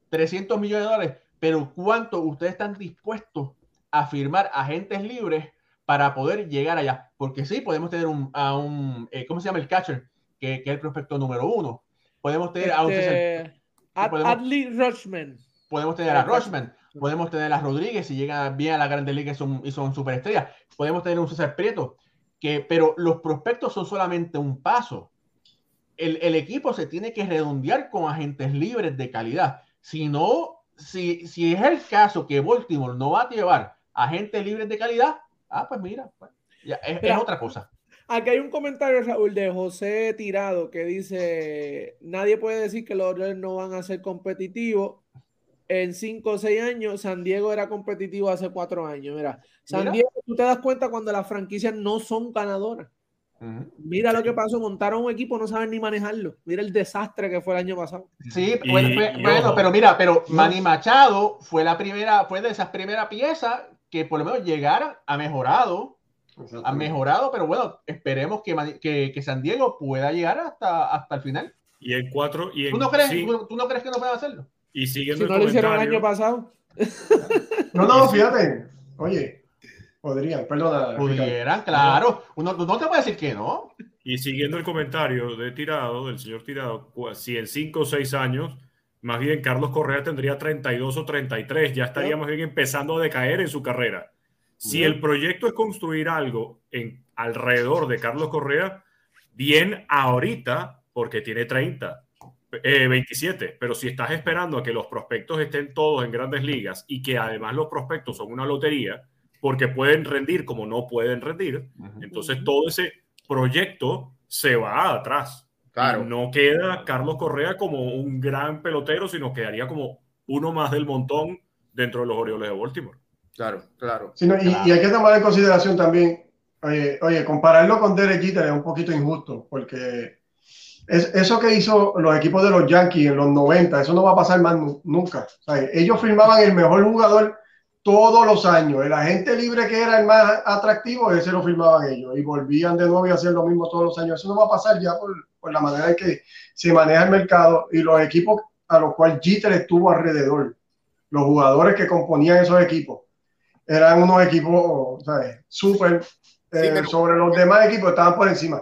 300 millones de dólares, pero ¿cuánto ustedes están dispuestos a firmar agentes libres para poder llegar allá? Porque sí, podemos tener un, a un, eh, ¿cómo se llama el catcher? Que, que, es el prospecto número uno. Podemos tener a un... Este, Ad, podemos- Adley Rushman. Podemos tener a Rochman, podemos tener a Rodríguez si llega bien a la Grande Liga y son, y son superestrellas. Podemos tener un César Prieto, que, pero los prospectos son solamente un paso. El, el equipo se tiene que redondear con agentes libres de calidad. Si no, si, si es el caso que Baltimore no va a llevar agentes libres de calidad, ah, pues mira, pues, ya, es, es otra cosa. Aquí hay un comentario, Raúl, de José Tirado que dice: Nadie puede decir que los Orioles no van a ser competitivos. En 5 o 6 años, San Diego era competitivo hace 4 años. Mira, San Mira. Diego, tú te das cuenta cuando las franquicias no son ganadoras. Mira lo que pasó, montaron un equipo, no saben ni manejarlo. Mira el desastre que fue el año pasado. Sí, Y- bueno, y pero mira, pero Manny Machado fue la primera, fue de esas primeras piezas que por lo menos llegaron, ha mejorado, ha mejorado, pero bueno, esperemos que, que, que San Diego pueda llegar hasta, hasta el final. Y en cuatro, y en ¿Tú no crees, sí, tú, tú no crees que no puedan hacerlo? Y siguiendo Si el no lo hicieron el comentario, año pasado. No, no, fíjate. Oye, podrían, perdona. Pudieran, claro. Uno, no te puede decir que no. Y siguiendo el comentario de Tirado, del señor Tirado, si en 5 o 6 años, más bien Carlos Correa tendría 32 o 33, ya estaría más bien empezando a decaer en su carrera. Si el proyecto es construir algo en, alrededor de Carlos Correa, bien ahorita, porque tiene 30, eh, 27, pero si estás esperando a que los prospectos estén todos en grandes ligas y que además los prospectos son una lotería, porque pueden rendir como no pueden rendir, entonces todo ese proyecto se va atrás. Claro. No queda Carlos Correa como un gran pelotero, sino quedaría como uno más del montón dentro de los Orioles de Baltimore. Claro, claro. Sí, no, y, Claro. y hay que tomar en consideración también, oye, oye, compararlo con Derek Jeter es un poquito injusto, porque es, eso que hizo los equipos de los Yankees en los 90, eso no va a pasar más nu- nunca. O sea, ellos firmaban el mejor jugador todos los años. El agente libre que era el más atractivo, ese lo firmaban ellos. Y volvían de nuevo y hacían lo mismo todos los años. Eso no va a pasar ya por, por la manera en que se maneja el mercado y los equipos a los cuales Jeter estuvo alrededor. Los jugadores que componían esos equipos eran unos equipos ¿sabes? súper eh, sobre los demás equipos, estaban por encima.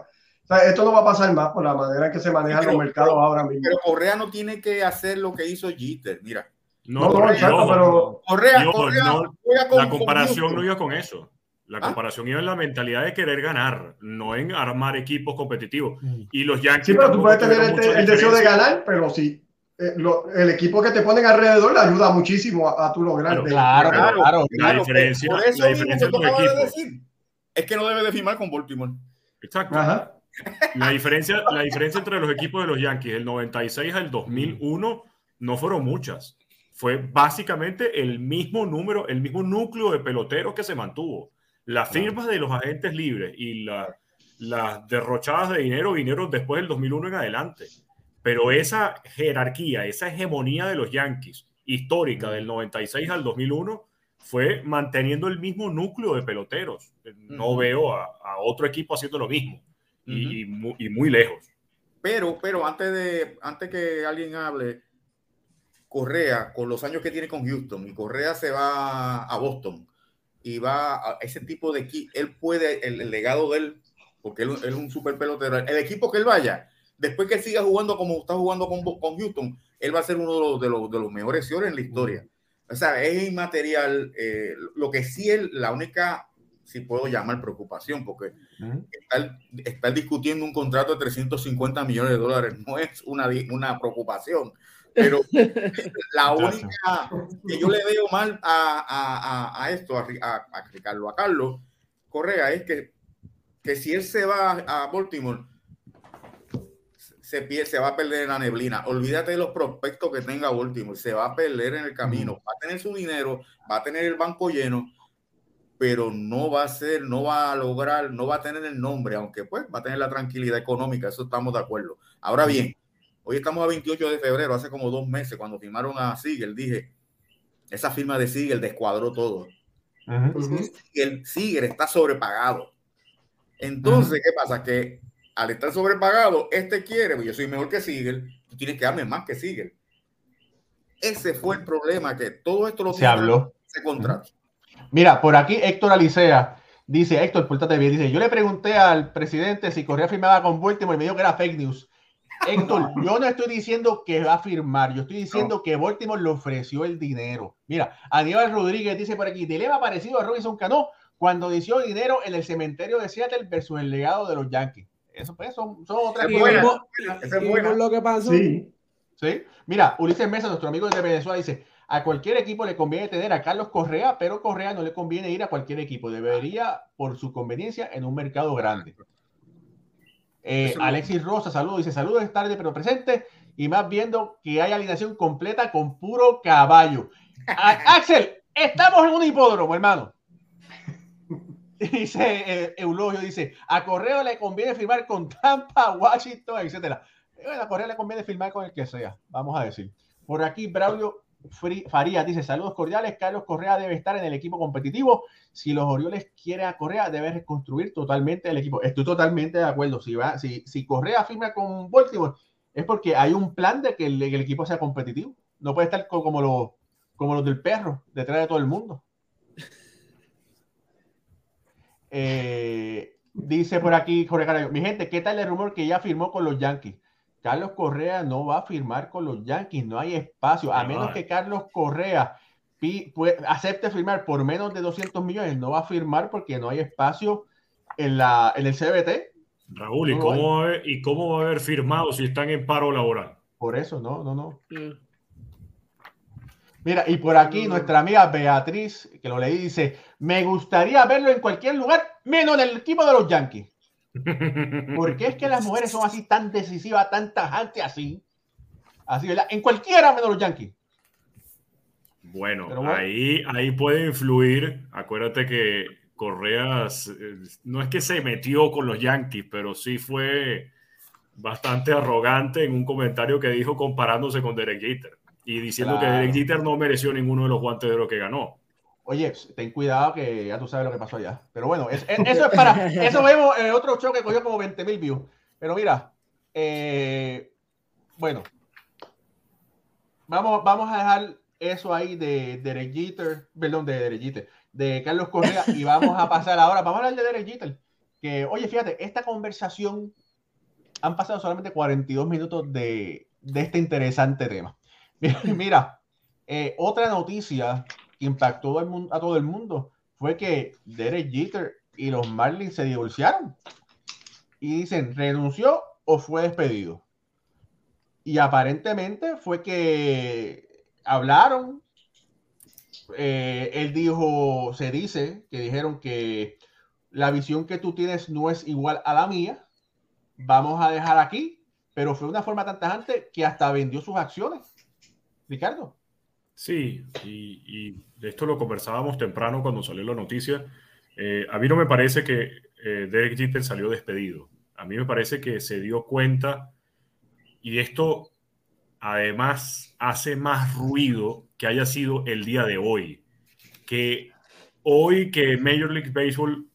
O sea, esto no va a pasar más por la manera en que se manejan Pero- los mercados ahora mismo. Pero Correa no tiene que hacer lo que hizo Jeter. Mira, No, no, Correa, exacto, ojo, pero Correa, Correa no, juega con- la comparación no iba con eso. La ¿Ah? comparación iba en la mentalidad de querer ganar, no en armar equipos competitivos. Y los Yankees. sí, pero tú puedes tener el, deseo de ganar, pero sí. eh, lo- el equipo que te ponen alrededor le ayuda muchísimo a, a tu lograr. Claro, de- Claro, Claro, claro. La diferencia- por eso la mismo diferencia que tú de decir es que no debe de firmar con Baltimore. Exacto. Ajá. La diferencia, la diferencia entre los equipos de los Yankees del 96 al 2001 no fueron muchas. Fue básicamente el mismo número, el mismo núcleo de peloteros que se mantuvo. Las firmas de los agentes libres y la- las derrochadas de dinero vinieron después del 2001 en adelante. Pero esa jerarquía, esa hegemonía de los Yankees histórica del 96 al 2001 fue manteniendo el mismo núcleo de peloteros. No veo a, a otro equipo haciendo lo mismo y, y mu- y muy lejos. Pero, pero antes de antes que alguien hable, Correa, con los años que tiene con Houston, y Correa se va a Boston y va a ese tipo de equipo, él puede, el, el legado de él, porque él, él es un super pelotero, el equipo que él vaya, después que él siga jugando como está jugando con, con Houston, él va a ser uno de los, de los, de los mejores señores en la historia. O sea, es inmaterial. eh, lo que sí es la única, si puedo llamar preocupación, porque Ujú. estar, estar discutiendo un contrato de 350 millones de dólares no es una, una preocupación, pero la única que yo le veo mal a, a- a- a esto, a, Ri- a, a Ricardo, a Carlos Correa, es que, que si él se va a Baltimore, se, pierde, se va a perder en la neblina. Olvídate de los prospectos que tenga Baltimore, se va a perder en el camino, va a tener su dinero, va a tener el banco lleno, pero no va a ser, no va a lograr, no va a tener el nombre, aunque pues va a tener la tranquilidad económica, eso estamos de acuerdo. Ahora bien, hoy estamos a 28 de febrero, hace como dos meses, cuando firmaron a Siegel, dije, esa firma de Siegel descuadró todo. Ujú. Ujú. El Siegel está sobrepagado. Entonces, ¿qué pasa? Que al estar sobrepagado, este quiere, pues yo soy mejor que Sigel, tú tienes que darme más que Sigel. Ese fue el problema, que todo esto lo se habló. Ese contrato. Mira, por aquí Héctor Alicea dice, Héctor, pórtate bien, dice, yo le pregunté al presidente si Correa firmaba con Baltimore y me dijo que era fake news. Héctor, yo no estoy diciendo que va a firmar, yo estoy diciendo que Baltimore le ofreció el dinero. Mira, Aníbal Rodríguez dice por aquí, dilema parecido a Robinson Cano cuando dio dinero en el cementerio de Seattle versus el legado de los Yankees. Eso pues son, son otras cosas. es lo que pasó. Sí. sí. Mira, Ulises Mesa, nuestro amigo de Venezuela, dice, a cualquier equipo le conviene tener a Carlos Correa, pero Correa no le conviene ir a cualquier equipo. Debería, por su conveniencia, en un mercado grande. Eh, Alexis Rosa, saludos, dice saludos, es tarde pero presente y más viendo que hay alineación completa con puro caballo. Axel, estamos en un hipódromo, hermano. Dice eh, Eulogio, dice, a Correo le conviene firmar con Tampa, Washington, etcétera. Bueno, a Correo le conviene firmar con el que sea, vamos a decir. Por aquí, Braulio Faría dice, saludos cordiales, Carlos Correa debe estar en el equipo competitivo. Si los Orioles quieren a Correa, debe reconstruir totalmente el equipo. Estoy totalmente de acuerdo. Si, va, si, si Correa firma con Baltimore, es porque hay un plan de que el, equipo sea competitivo. No puede estar como los, como los del perro, detrás de todo el mundo. Eh, dice por aquí Jorge Carayo, mi gente, ¿qué tal el rumor que ya firmó con los Yankees? Carlos Correa no va a firmar con los Yankees, no hay espacio, a menos que Carlos Correa acepte firmar por menos de 200 millones, no va a firmar porque no hay espacio en, la, en el CBT. Raúl, ¿y, cómo va ¿y cómo va a haber firmado si están en paro laboral? Por eso, no, no, no. Mira, y por aquí nuestra amiga Beatriz, que lo leí, dice, me gustaría verlo en cualquier lugar, menos en el equipo de los Yankees. ¿Por qué es que las mujeres son así tan decisivas, tan tajantes así? Así, ¿verdad? En cualquiera menos los Yankees. Bueno, Ahí, ahí puede influir. Acuérdate que Correa no es que se metió con los Yankees, pero sí fue bastante arrogante en un comentario que dijo comparándose con Derek Jeter y diciendo que Derek Jeter no mereció ninguno de los guantes de oro que ganó. Oye, ten cuidado que ya tú sabes lo que pasó allá. Pero bueno, eso es para. Eso vemos en otro show que cogió como 20 mil views. Pero mira, eh, bueno, vamos, vamos a dejar eso ahí de Derek Jeter, perdón, de Derek Jeter, de Carlos Correa, y vamos a pasar ahora, vamos a hablar de Derek Jeter. Que, oye, fíjate, esta conversación han pasado solamente 42 minutos de, de este interesante tema. Mira, eh, otra noticia impactó a todo el mundo fue que Derek Jeter y los Marlins se divorciaron. Y dicen, ¿renunció o fue despedido? Y aparentemente fue que hablaron. Eh, él dijo, se dice que dijeron que la visión que tú tienes no es igual a la mía. Vamos a dejar aquí, pero fue una forma tan tajante que hasta vendió sus acciones. Ricardo. Sí, y, de esto lo conversábamos temprano cuando salió la noticia. Eh, a mí no me parece que eh, Derek Jeter salió despedido. A mí me parece que se dio cuenta y esto además hace más ruido que haya sido el día de hoy. Que hoy que Major League Baseball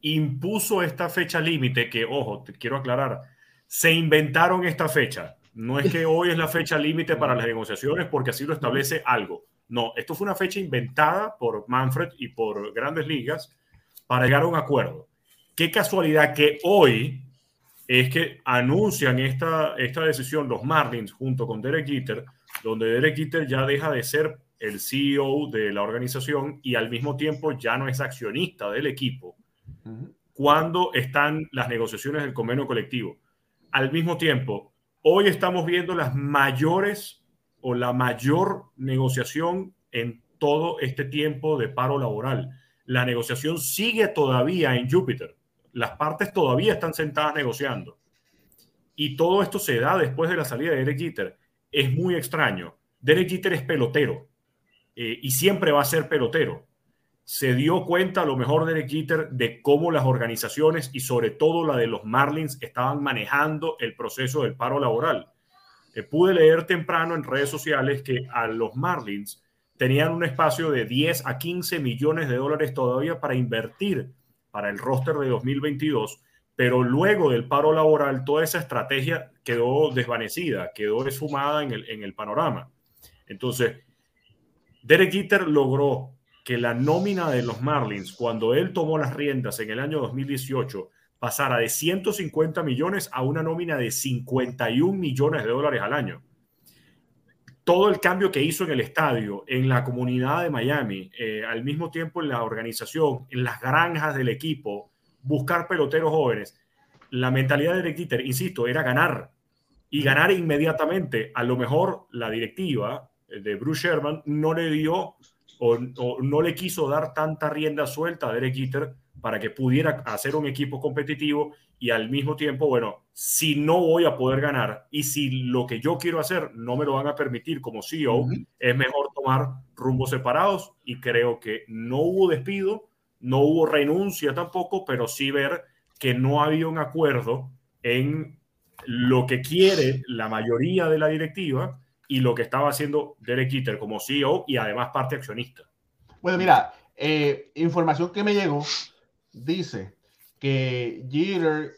impuso esta fecha límite, que ojo, te quiero aclarar, se inventaron esta fecha. No es que hoy es la fecha límite para las negociaciones porque así lo establece algo. No, esto fue una fecha inventada por Manfred y por grandes ligas para llegar a un acuerdo. Qué casualidad que hoy es que anuncian esta, esta decisión los Marlins junto con Derek Jeter, donde Derek Jeter ya deja de ser el CEO de la organización y al mismo tiempo ya no es accionista del equipo cuando están las negociaciones del convenio colectivo. Al mismo tiempo, Hoy estamos viendo las mayores o la mayor negociación en todo este tiempo de paro laboral. La negociación sigue todavía en Júpiter. Las partes todavía están sentadas negociando. Y todo esto se da después de la salida de Derek Jeter. Es muy extraño. Derek Jeter es pelotero eh, y siempre va a ser pelotero se dio cuenta a lo mejor de Jeter de cómo las organizaciones y sobre todo la de los Marlins estaban manejando el proceso del paro laboral. Eh, pude leer temprano en redes sociales que a los Marlins tenían un espacio de 10 a 15 millones de dólares todavía para invertir para el roster de 2022 pero luego del paro laboral toda esa estrategia quedó desvanecida, quedó esfumada en el, en el panorama. Entonces, Derek Jeter logró que la nómina de los Marlins, cuando él tomó las riendas en el año 2018, pasara de 150 millones a una nómina de 51 millones de dólares al año. Todo el cambio que hizo en el estadio, en la comunidad de Miami, eh, al mismo tiempo en la organización, en las granjas del equipo, buscar peloteros jóvenes. La mentalidad de Derek Jeter, insisto, era ganar y ganar inmediatamente. A lo mejor la directiva eh, de Bruce Sherman no le dio o, no le quiso dar tanta rienda suelta a Derek Jeter para que pudiera hacer un equipo competitivo y al mismo tiempo, bueno, si no voy a poder ganar y si lo que yo quiero hacer no me lo van a permitir como CEO, es mejor tomar rumbos separados y creo que no hubo despido, no hubo renuncia tampoco, pero sí ver que no había un acuerdo en lo que quiere la mayoría de la directiva y lo que estaba haciendo Derek Jeter como CEO y además parte accionista. Bueno, mira, eh, información que me llegó dice que Jeter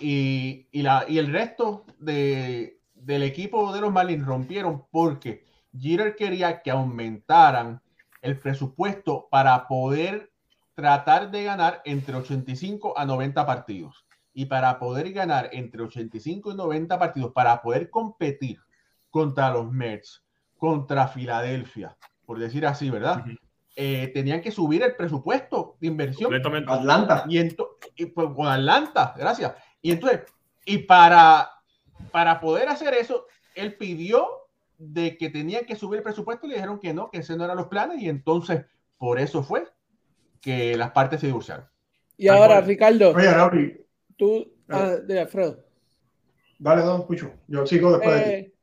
y, el resto de, del equipo de los Marlins rompieron porque Jeter quería que aumentaran el presupuesto para poder tratar de ganar entre 85 a 90 partidos. Y para poder ganar entre 85 y 90 partidos, para poder competir contra los Mets, contra Filadelfia, por decir así, ¿verdad? Eh, tenían que subir el presupuesto de inversión. Atlanta. Y, y pues, con Atlanta, gracias. Y entonces, y para, para poder hacer eso, él pidió de que tenían que subir el presupuesto y le dijeron que no, que ese no eran los planes y entonces por eso fue que las partes se divorciaron. Y ahora, Ricardo, tú, ah, de Alfredo. Dale, don, escucho. Yo sigo después de ti.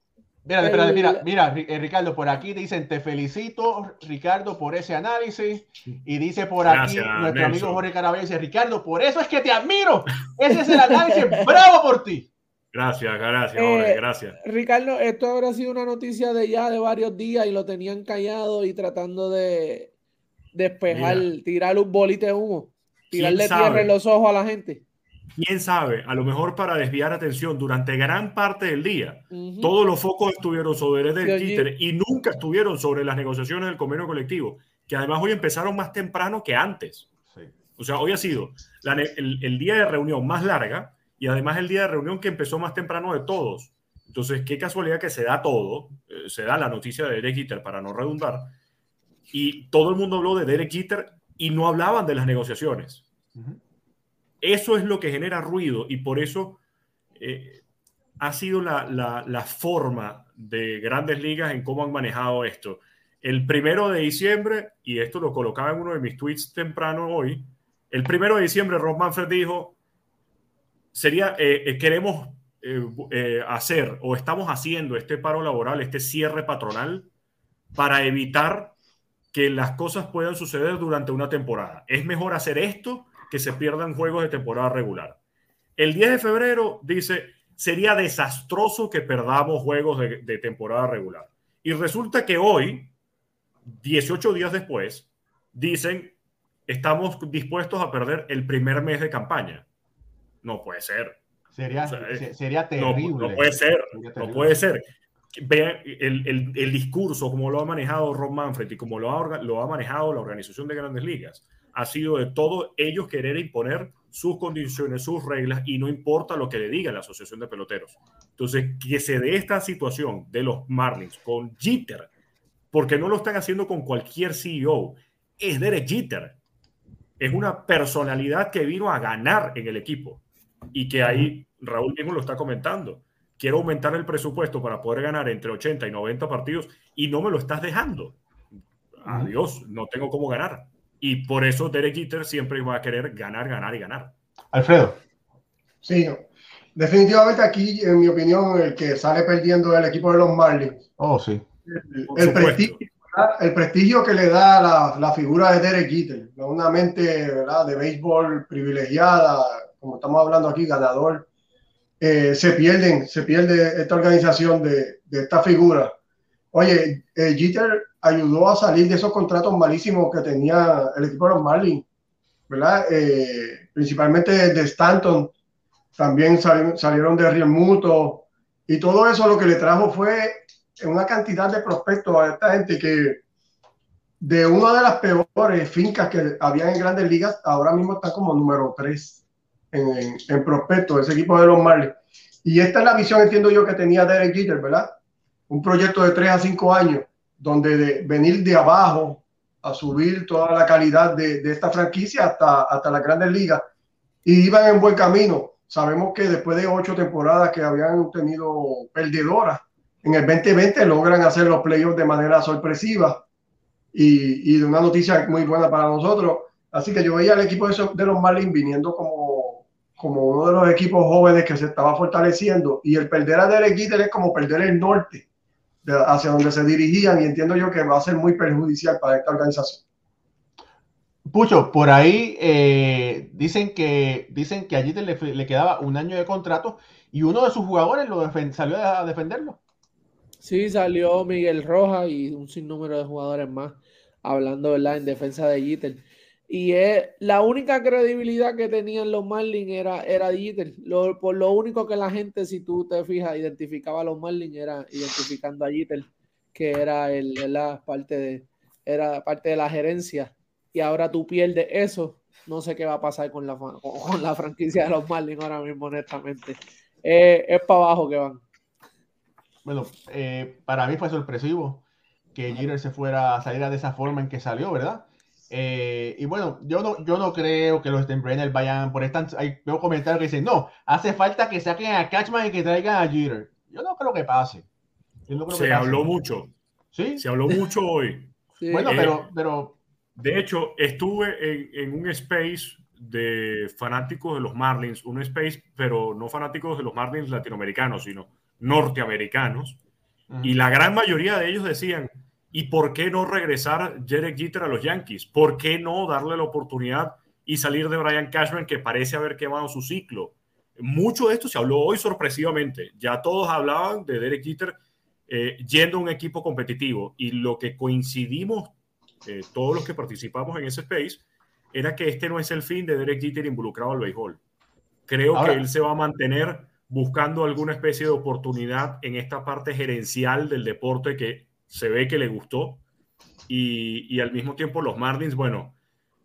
Eh, mira, mira, mira, eh, Ricardo, por aquí dicen, te felicito, Ricardo, por ese análisis. Y dice por aquí nuestro amigo Jorge Carabello, dice, Ricardo, por eso es que te admiro. Ese es el análisis, bravo por ti. Gracias, gracias, Jorge, eh, gracias. Ricardo, esto habrá sido una noticia de ya de varios días y lo tenían callado y tratando de, despejar, tirar un bolite de humo, tirarle tierra en los ojos a la gente. Quién sabe, a lo mejor para desviar atención durante gran parte del día, todos los focos estuvieron sobre el Twitter y nunca estuvieron sobre las negociaciones del convenio colectivo, que además hoy empezaron más temprano que antes. O sea, hoy ha sido el, día de reunión más larga y además el día de reunión que empezó más temprano de todos. Entonces, qué casualidad que se da todo, eh, se da la noticia de Derek Jeter para no redundar, y todo el mundo habló de Derek Jeter y no hablaban de las negociaciones. Eso es lo que genera ruido y por eso eh, ha sido la, forma de grandes ligas en cómo han manejado esto. El primero de diciembre, y esto lo colocaba en uno de mis tweets temprano hoy, el primero de diciembre Rob Manfred dijo, sería, eh, eh, queremos hacer o estamos haciendo este paro laboral, este cierre patronal, para evitar que las cosas puedan suceder durante una temporada. Es mejor hacer esto que se pierdan juegos de temporada regular. El 10 de febrero dice, sería desastroso que perdamos juegos de, temporada regular. Y resulta que hoy, 18 días después, dicen, estamos dispuestos a perder el primer mes de campaña. No puede ser. Sería, sería terrible. No, puede ser, no puede ser vean el, el, discurso, como lo ha manejado Ron Manfred y como lo ha, lo ha manejado la Organización de Grandes Ligas, ha sido de todos ellos querer imponer sus condiciones, sus reglas y no importa lo que le diga la Asociación de Peloteros. Entonces, que se dé esta situación de los Marlins con Jeter, porque no lo están haciendo con cualquier CEO, es Derek Jeter. Es una personalidad que vino a ganar en el equipo y que ahí Raúl mismo lo está comentando quiero aumentar el presupuesto para poder ganar entre 80 y 90 partidos y no me lo estás dejando. Adiós, no tengo cómo ganar. Y por eso Derek Jeter siempre va a querer ganar, ganar y ganar. Alfredo. Sí, definitivamente aquí, en mi opinión, el que sale perdiendo es el equipo de los Marlins. Oh, sí. El, prestigio, el prestigio, que le da la, la, figura de Derek Jeter, una mente de béisbol privilegiada, como estamos hablando aquí, ganador eh, se pierden, se pierde esta organización de, de esta figura. Oye, eh, Jeter ayudó a salir de esos contratos malísimos que tenía el equipo de los Marlins, ¿verdad? Eh, principalmente de Stanton, también salieron, de Riel Muto, y todo eso lo que le trajo fue una cantidad de prospectos a esta gente que de una de las peores fincas que había en grandes ligas, ahora mismo está como número 3 en, en, prospectos, ese equipo de los Marlins. Y esta es la visión, entiendo yo, que tenía Derek Jeter, ¿verdad? Un proyecto de 3 a 5 años, donde de venir de abajo a subir toda la calidad de, de esta franquicia hasta, hasta las grandes ligas. Y iban en buen camino. Sabemos que después de ocho temporadas que habían tenido perdedoras, en el 2020 logran hacer los playoffs de manera sorpresiva y, y, de una noticia muy buena para nosotros. Así que yo veía al equipo de, los Marlins viniendo como, como uno de los equipos jóvenes que se estaba fortaleciendo y el perder a Derek Jeter es como perder el norte hacia donde se dirigían y entiendo yo que va a ser muy perjudicial para esta organización. Pucho, por ahí eh, dicen que dicen que allí le, le, quedaba un año de contrato y uno de sus jugadores lo salió a defenderlo. Sí, salió Miguel Rojas y un sinnúmero de jugadores más hablando ¿verdad? en defensa de Jeter. Y es, la única credibilidad que tenían los Marlins era, era Jeter. por lo único que la gente, si tú te fijas, identificaba a los Marlins era identificando a Jeter, que era el, la parte de, era parte de la gerencia y ahora tú pierdes eso, no sé qué va a pasar con la, con, la franquicia de los Marlins ahora mismo, honestamente. Es para abajo que van. Bueno, eh, para mí fue sorpresivo que Jeter se fuera a salir de esa forma en que salió, ¿verdad? Eh, y bueno, yo no, yo no creo que los Steinbrenner vayan por esta. Hay veo comentarios que dicen, no, hace falta que saquen a Catchman y que traigan a Jeter. Yo no creo que pase. se habló mucho. Sí. Se habló mucho hoy. Bueno, pero, pero de hecho, estuve en, un space de fanáticos de los Marlins, un space, pero no fanáticos de los Marlins latinoamericanos, sino norteamericanos, y la gran mayoría de ellos decían, ¿y por qué no regresar Jerry Jeter a los Yankees? ¿Por qué no darle la oportunidad y salir de Brian Cashman, que parece haber quemado su ciclo? Mucho de esto se habló hoy sorpresivamente. Ya todos hablaban de Derek Jeter eh, yendo a un equipo competitivo y lo que coincidimos eh, todos los que participamos en ese space, era que este no es el fin de Derek Jeter involucrado al béisbol. Creo que él se va a mantener buscando alguna especie de oportunidad en esta parte gerencial del deporte que se ve que le gustó. Y, y al mismo tiempo los Marlins, bueno,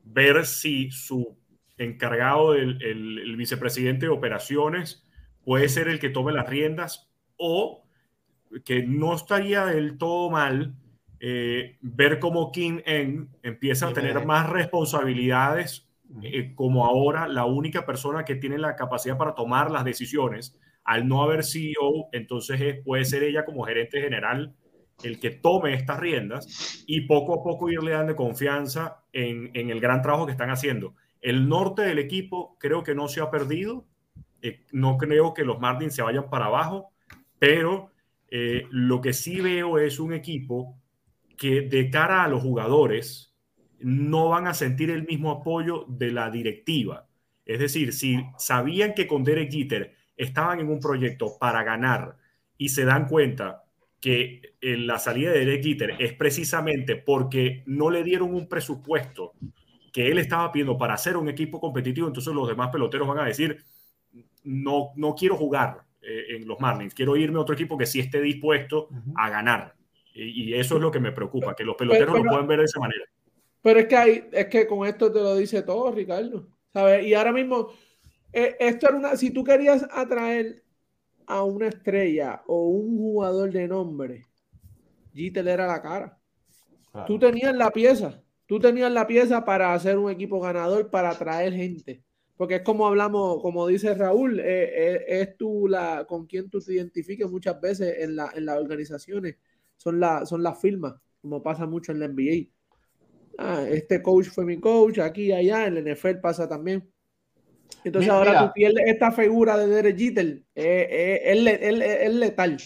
ver si su encargado, del, el, vicepresidente de operaciones, puede ser el que tome las riendas o que no estaría del todo mal eh, ver cómo Kim En empieza a tener más responsabilidades, eh, como ahora la única persona que tiene la capacidad para tomar las decisiones, al no haber CEO, entonces puede ser ella como gerente general el que tome estas riendas y poco a poco irle dando confianza en, el gran trabajo que están haciendo. El norte del equipo creo que no se ha perdido, eh, no creo que los Martins se vayan para abajo, pero lo que sí veo es un equipo que de cara a los jugadores no van a sentir el mismo apoyo de la directiva. Es decir, si sabían que con Derek Jeter estaban en un proyecto para ganar y se dan cuenta que eh, la salida de Derek Jeter es precisamente porque no le dieron un presupuesto que él estaba pidiendo para hacer un equipo competitivo, entonces los demás peloteros van a decir, no, no quiero jugar eh, en los Marlins, quiero irme a otro equipo que sí esté dispuesto a ganar. Y, eso es lo que me preocupa, que los peloteros lo puedan ver de esa manera. Pero es que, hay, es que con esto te lo dice todo, Ricardo. ¿Sabes? Y ahora mismo, eh, esto era una. Si tú querías atraer a una estrella o un jugador de nombre, Jeter era la cara. Tú tenías la pieza. Tú tenías la pieza para hacer un equipo ganador, para atraer gente. Porque es como hablamos, como dice Raúl, eh, eh, es tú la con quien tú te identifiques muchas veces en, la, en las organizaciones son, la, son las firmas, como pasa mucho en la NBA. Ah, este coach fue mi coach, aquí y allá, en el NFL pasa también. Entonces ahora tú pierdes esta figura de Derek Jeter, eh, eh, es letal.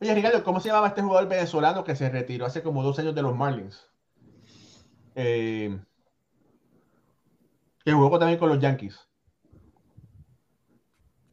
Oye, Ricardo, ¿cómo se llamaba este jugador venezolano que se retiró hace como dos años de los Marlins? Eh, que jugó también con los Yankees.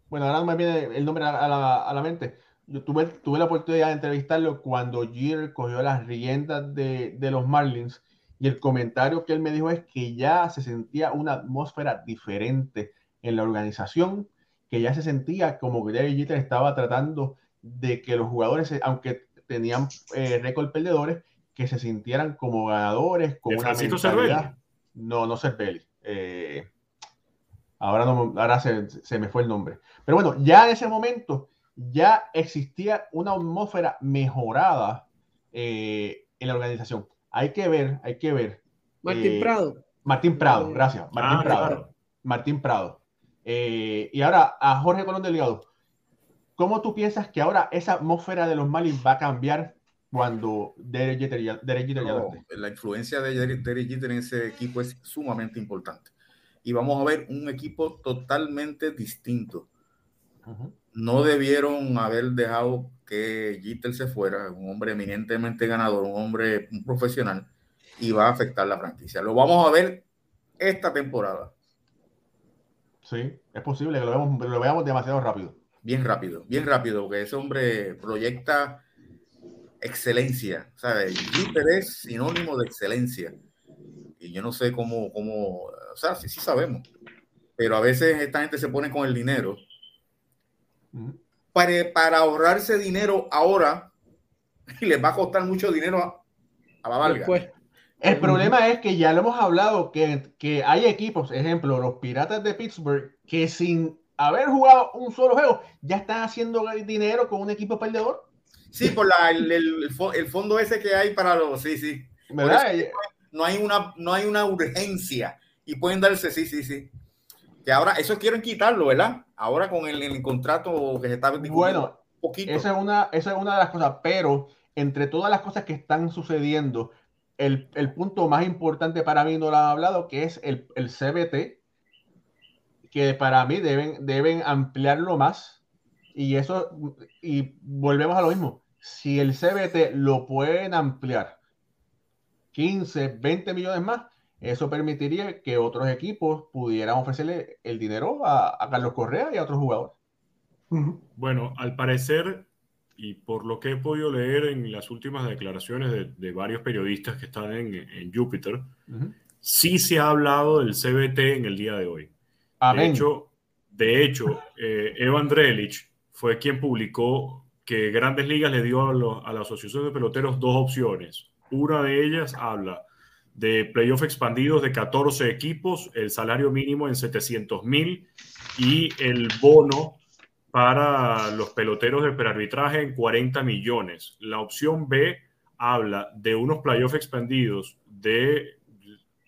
Bueno, ahora no me viene el nombre a la, a la mente yo tuve, tuve la oportunidad de entrevistarlo cuando Jeter cogió las riendas de, de, los Marlins y el comentario que él me dijo es que ya se sentía una atmósfera diferente en la organización, que ya se sentía como que Derek Jeter estaba tratando de que los jugadores, aunque tenían eh, récord perdedores, que se sintieran como ganadores, con una mentalidad. No, no Cervelli. Eh, ahora no, ahora se, se, me fue el nombre. Pero bueno, ya en ese momento ya existía una atmósfera mejorada eh, en la organización. Hay que ver, hay que ver. Martín eh, Prado. Martín Prado, gracias. Martín Ah, Prado. claro. Martín Prado. Eh, y ahora a Jorge Colón Delgado. ¿Cómo tú piensas que ahora esa atmósfera de los Marlins va a cambiar cuando Derek Jeter ya, Derek Jeter ya no la influencia de Derek Jeter en ese equipo es sumamente importante. Y vamos a ver un equipo totalmente distinto. No debieron haber dejado que Jeter se fuera, un hombre eminentemente ganador, un hombre un profesional, y va a afectar la franquicia. Lo vamos a ver esta temporada, Sí, es posible que lo veamos, lo veamos demasiado rápido. bien rápido, bien rápido, porque ese hombre proyecta excelencia, ¿sabes? Jeter es sinónimo de excelencia. Y yo no sé cómo, cómo, o sea, sí, sí sabemos, pero a veces esta gente se pone con el dinero. Para, para ahorrarse dinero ahora y les va a costar mucho dinero a, a la. Después. El problema es que ya lo hemos hablado, que, que hay equipos, ejemplo, los Piratas de Pittsburgh, que sin haber jugado un solo juego, ya están haciendo dinero con un equipo perdedor. Sí, por la, el, el- el fondo ese que hay para los, sí, sí. ¿Verdad? No hay una, no hay una urgencia y pueden darse, sí, sí, sí. Que ahora, eso quieren quitarlo, ¿verdad? Ahora con el, el contrato que se está discutiendo Bueno, poquito. esa es, una, esa es una de las cosas, pero entre todas las cosas que están sucediendo, el, el punto más importante para mí no lo han hablado, que es el, el CBT, que para mí deben, deben ampliarlo más. Y eso, y volvemos a lo mismo. Si el CBT lo pueden ampliar 15, 20 millones más, eso permitiría que otros equipos pudieran ofrecerle el dinero a, a Carlos Correa y a otros jugadores. Bueno, al parecer, y por lo que he podido leer en las últimas declaraciones de, de varios periodistas que están en, en Júpiter, sí se ha hablado del CBT en el día de hoy. De hecho, de hecho eh, Evan Drelich fue quien publicó que Grandes Ligas le dio a, lo- a la Asociación de Peloteros dos opciones. Una de ellas habla de playoff expandidos de 14 equipos, el salario mínimo en 700 mil y el bono para los peloteros de prearbitraje en 40 millones. La opción B habla de unos playoff expandidos de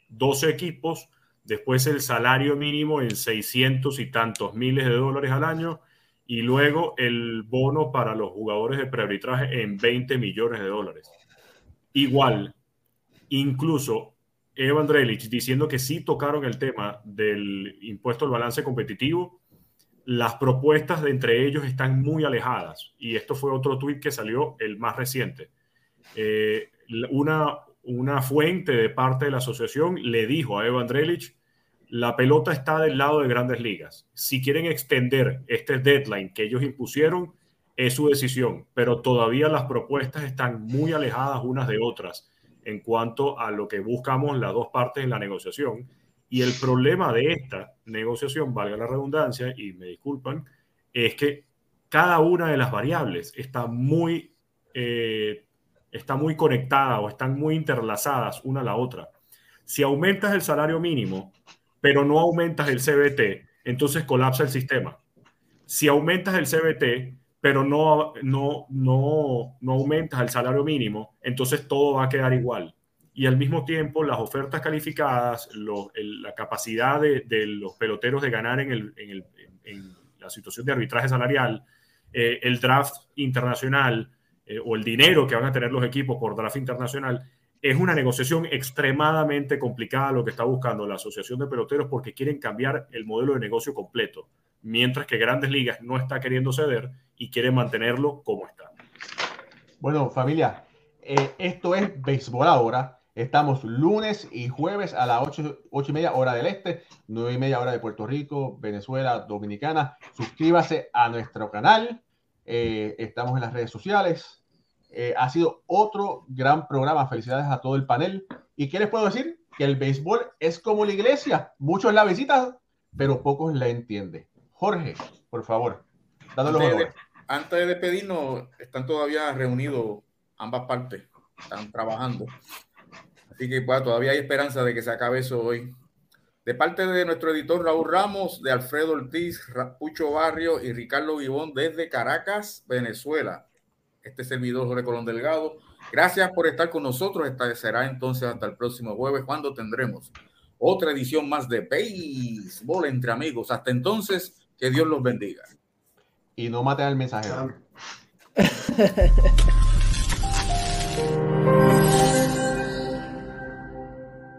12 equipos, después el salario mínimo en 600 y tantos miles de dólares al año y luego el bono para los jugadores de prearbitraje en 20 millones de dólares. Igual, incluso Evan Drelich diciendo que sí tocaron el tema del impuesto al balance competitivo, las propuestas de entre ellos están muy alejadas. Y esto fue otro tuit que salió, el más reciente. Eh, una, una fuente de parte de la asociación le dijo a Evan Drelich, la pelota está del lado de grandes ligas. Si quieren extender este deadline que ellos impusieron, es su decisión, pero todavía las propuestas están muy alejadas unas de otras en cuanto a lo que buscamos las dos partes en la negociación. Y el problema de esta negociación, valga la redundancia, y me disculpan, es que cada una de las variables está muy, eh, está muy conectada o están muy interlazadas una a la otra. Si aumentas el salario mínimo, pero no aumentas el CBT, entonces colapsa el sistema. Si aumentas el CBT, pero no, no, no, no aumentas el salario mínimo, entonces todo va a quedar igual. Y al mismo tiempo, las ofertas calificadas, la capacidad de, de, los peloteros de ganar en, el, en, el, en la situación de arbitraje salarial, eh, el draft internacional eh, o el dinero que van a tener los equipos por draft internacional, es una negociación extremadamente complicada lo que está buscando la Asociación de Peloteros porque quieren cambiar el modelo de negocio completo, mientras que Grandes Ligas no está queriendo ceder y quiere mantenerlo como está. Bueno, familia, eh, esto es Béisbol Ahora. Estamos lunes y jueves a las 8, 8 y media hora del este, 9 y media hora de Puerto Rico, Venezuela, Dominicana. Suscríbase a nuestro canal. Eh, estamos en las redes sociales. Eh, ha sido otro gran programa. Felicidades a todo el panel. ¿Y qué les puedo decir? Que el béisbol es como la iglesia. Muchos la visitan, pero pocos la entienden. Jorge, por favor. Antes de, antes de despedirnos, están todavía reunidos ambas partes, están trabajando. Así que pues, todavía hay esperanza de que se acabe eso hoy. De parte de nuestro editor Raúl Ramos, de Alfredo Ortiz, Pucho Barrio y Ricardo Vivón desde Caracas, Venezuela. Este servidor Jorge Colón Delgado. Gracias por estar con nosotros. Esta será entonces hasta el próximo jueves cuando tendremos otra edición más de Béisbol entre amigos. Hasta entonces, que Dios los bendiga. Y no maten al mensajero.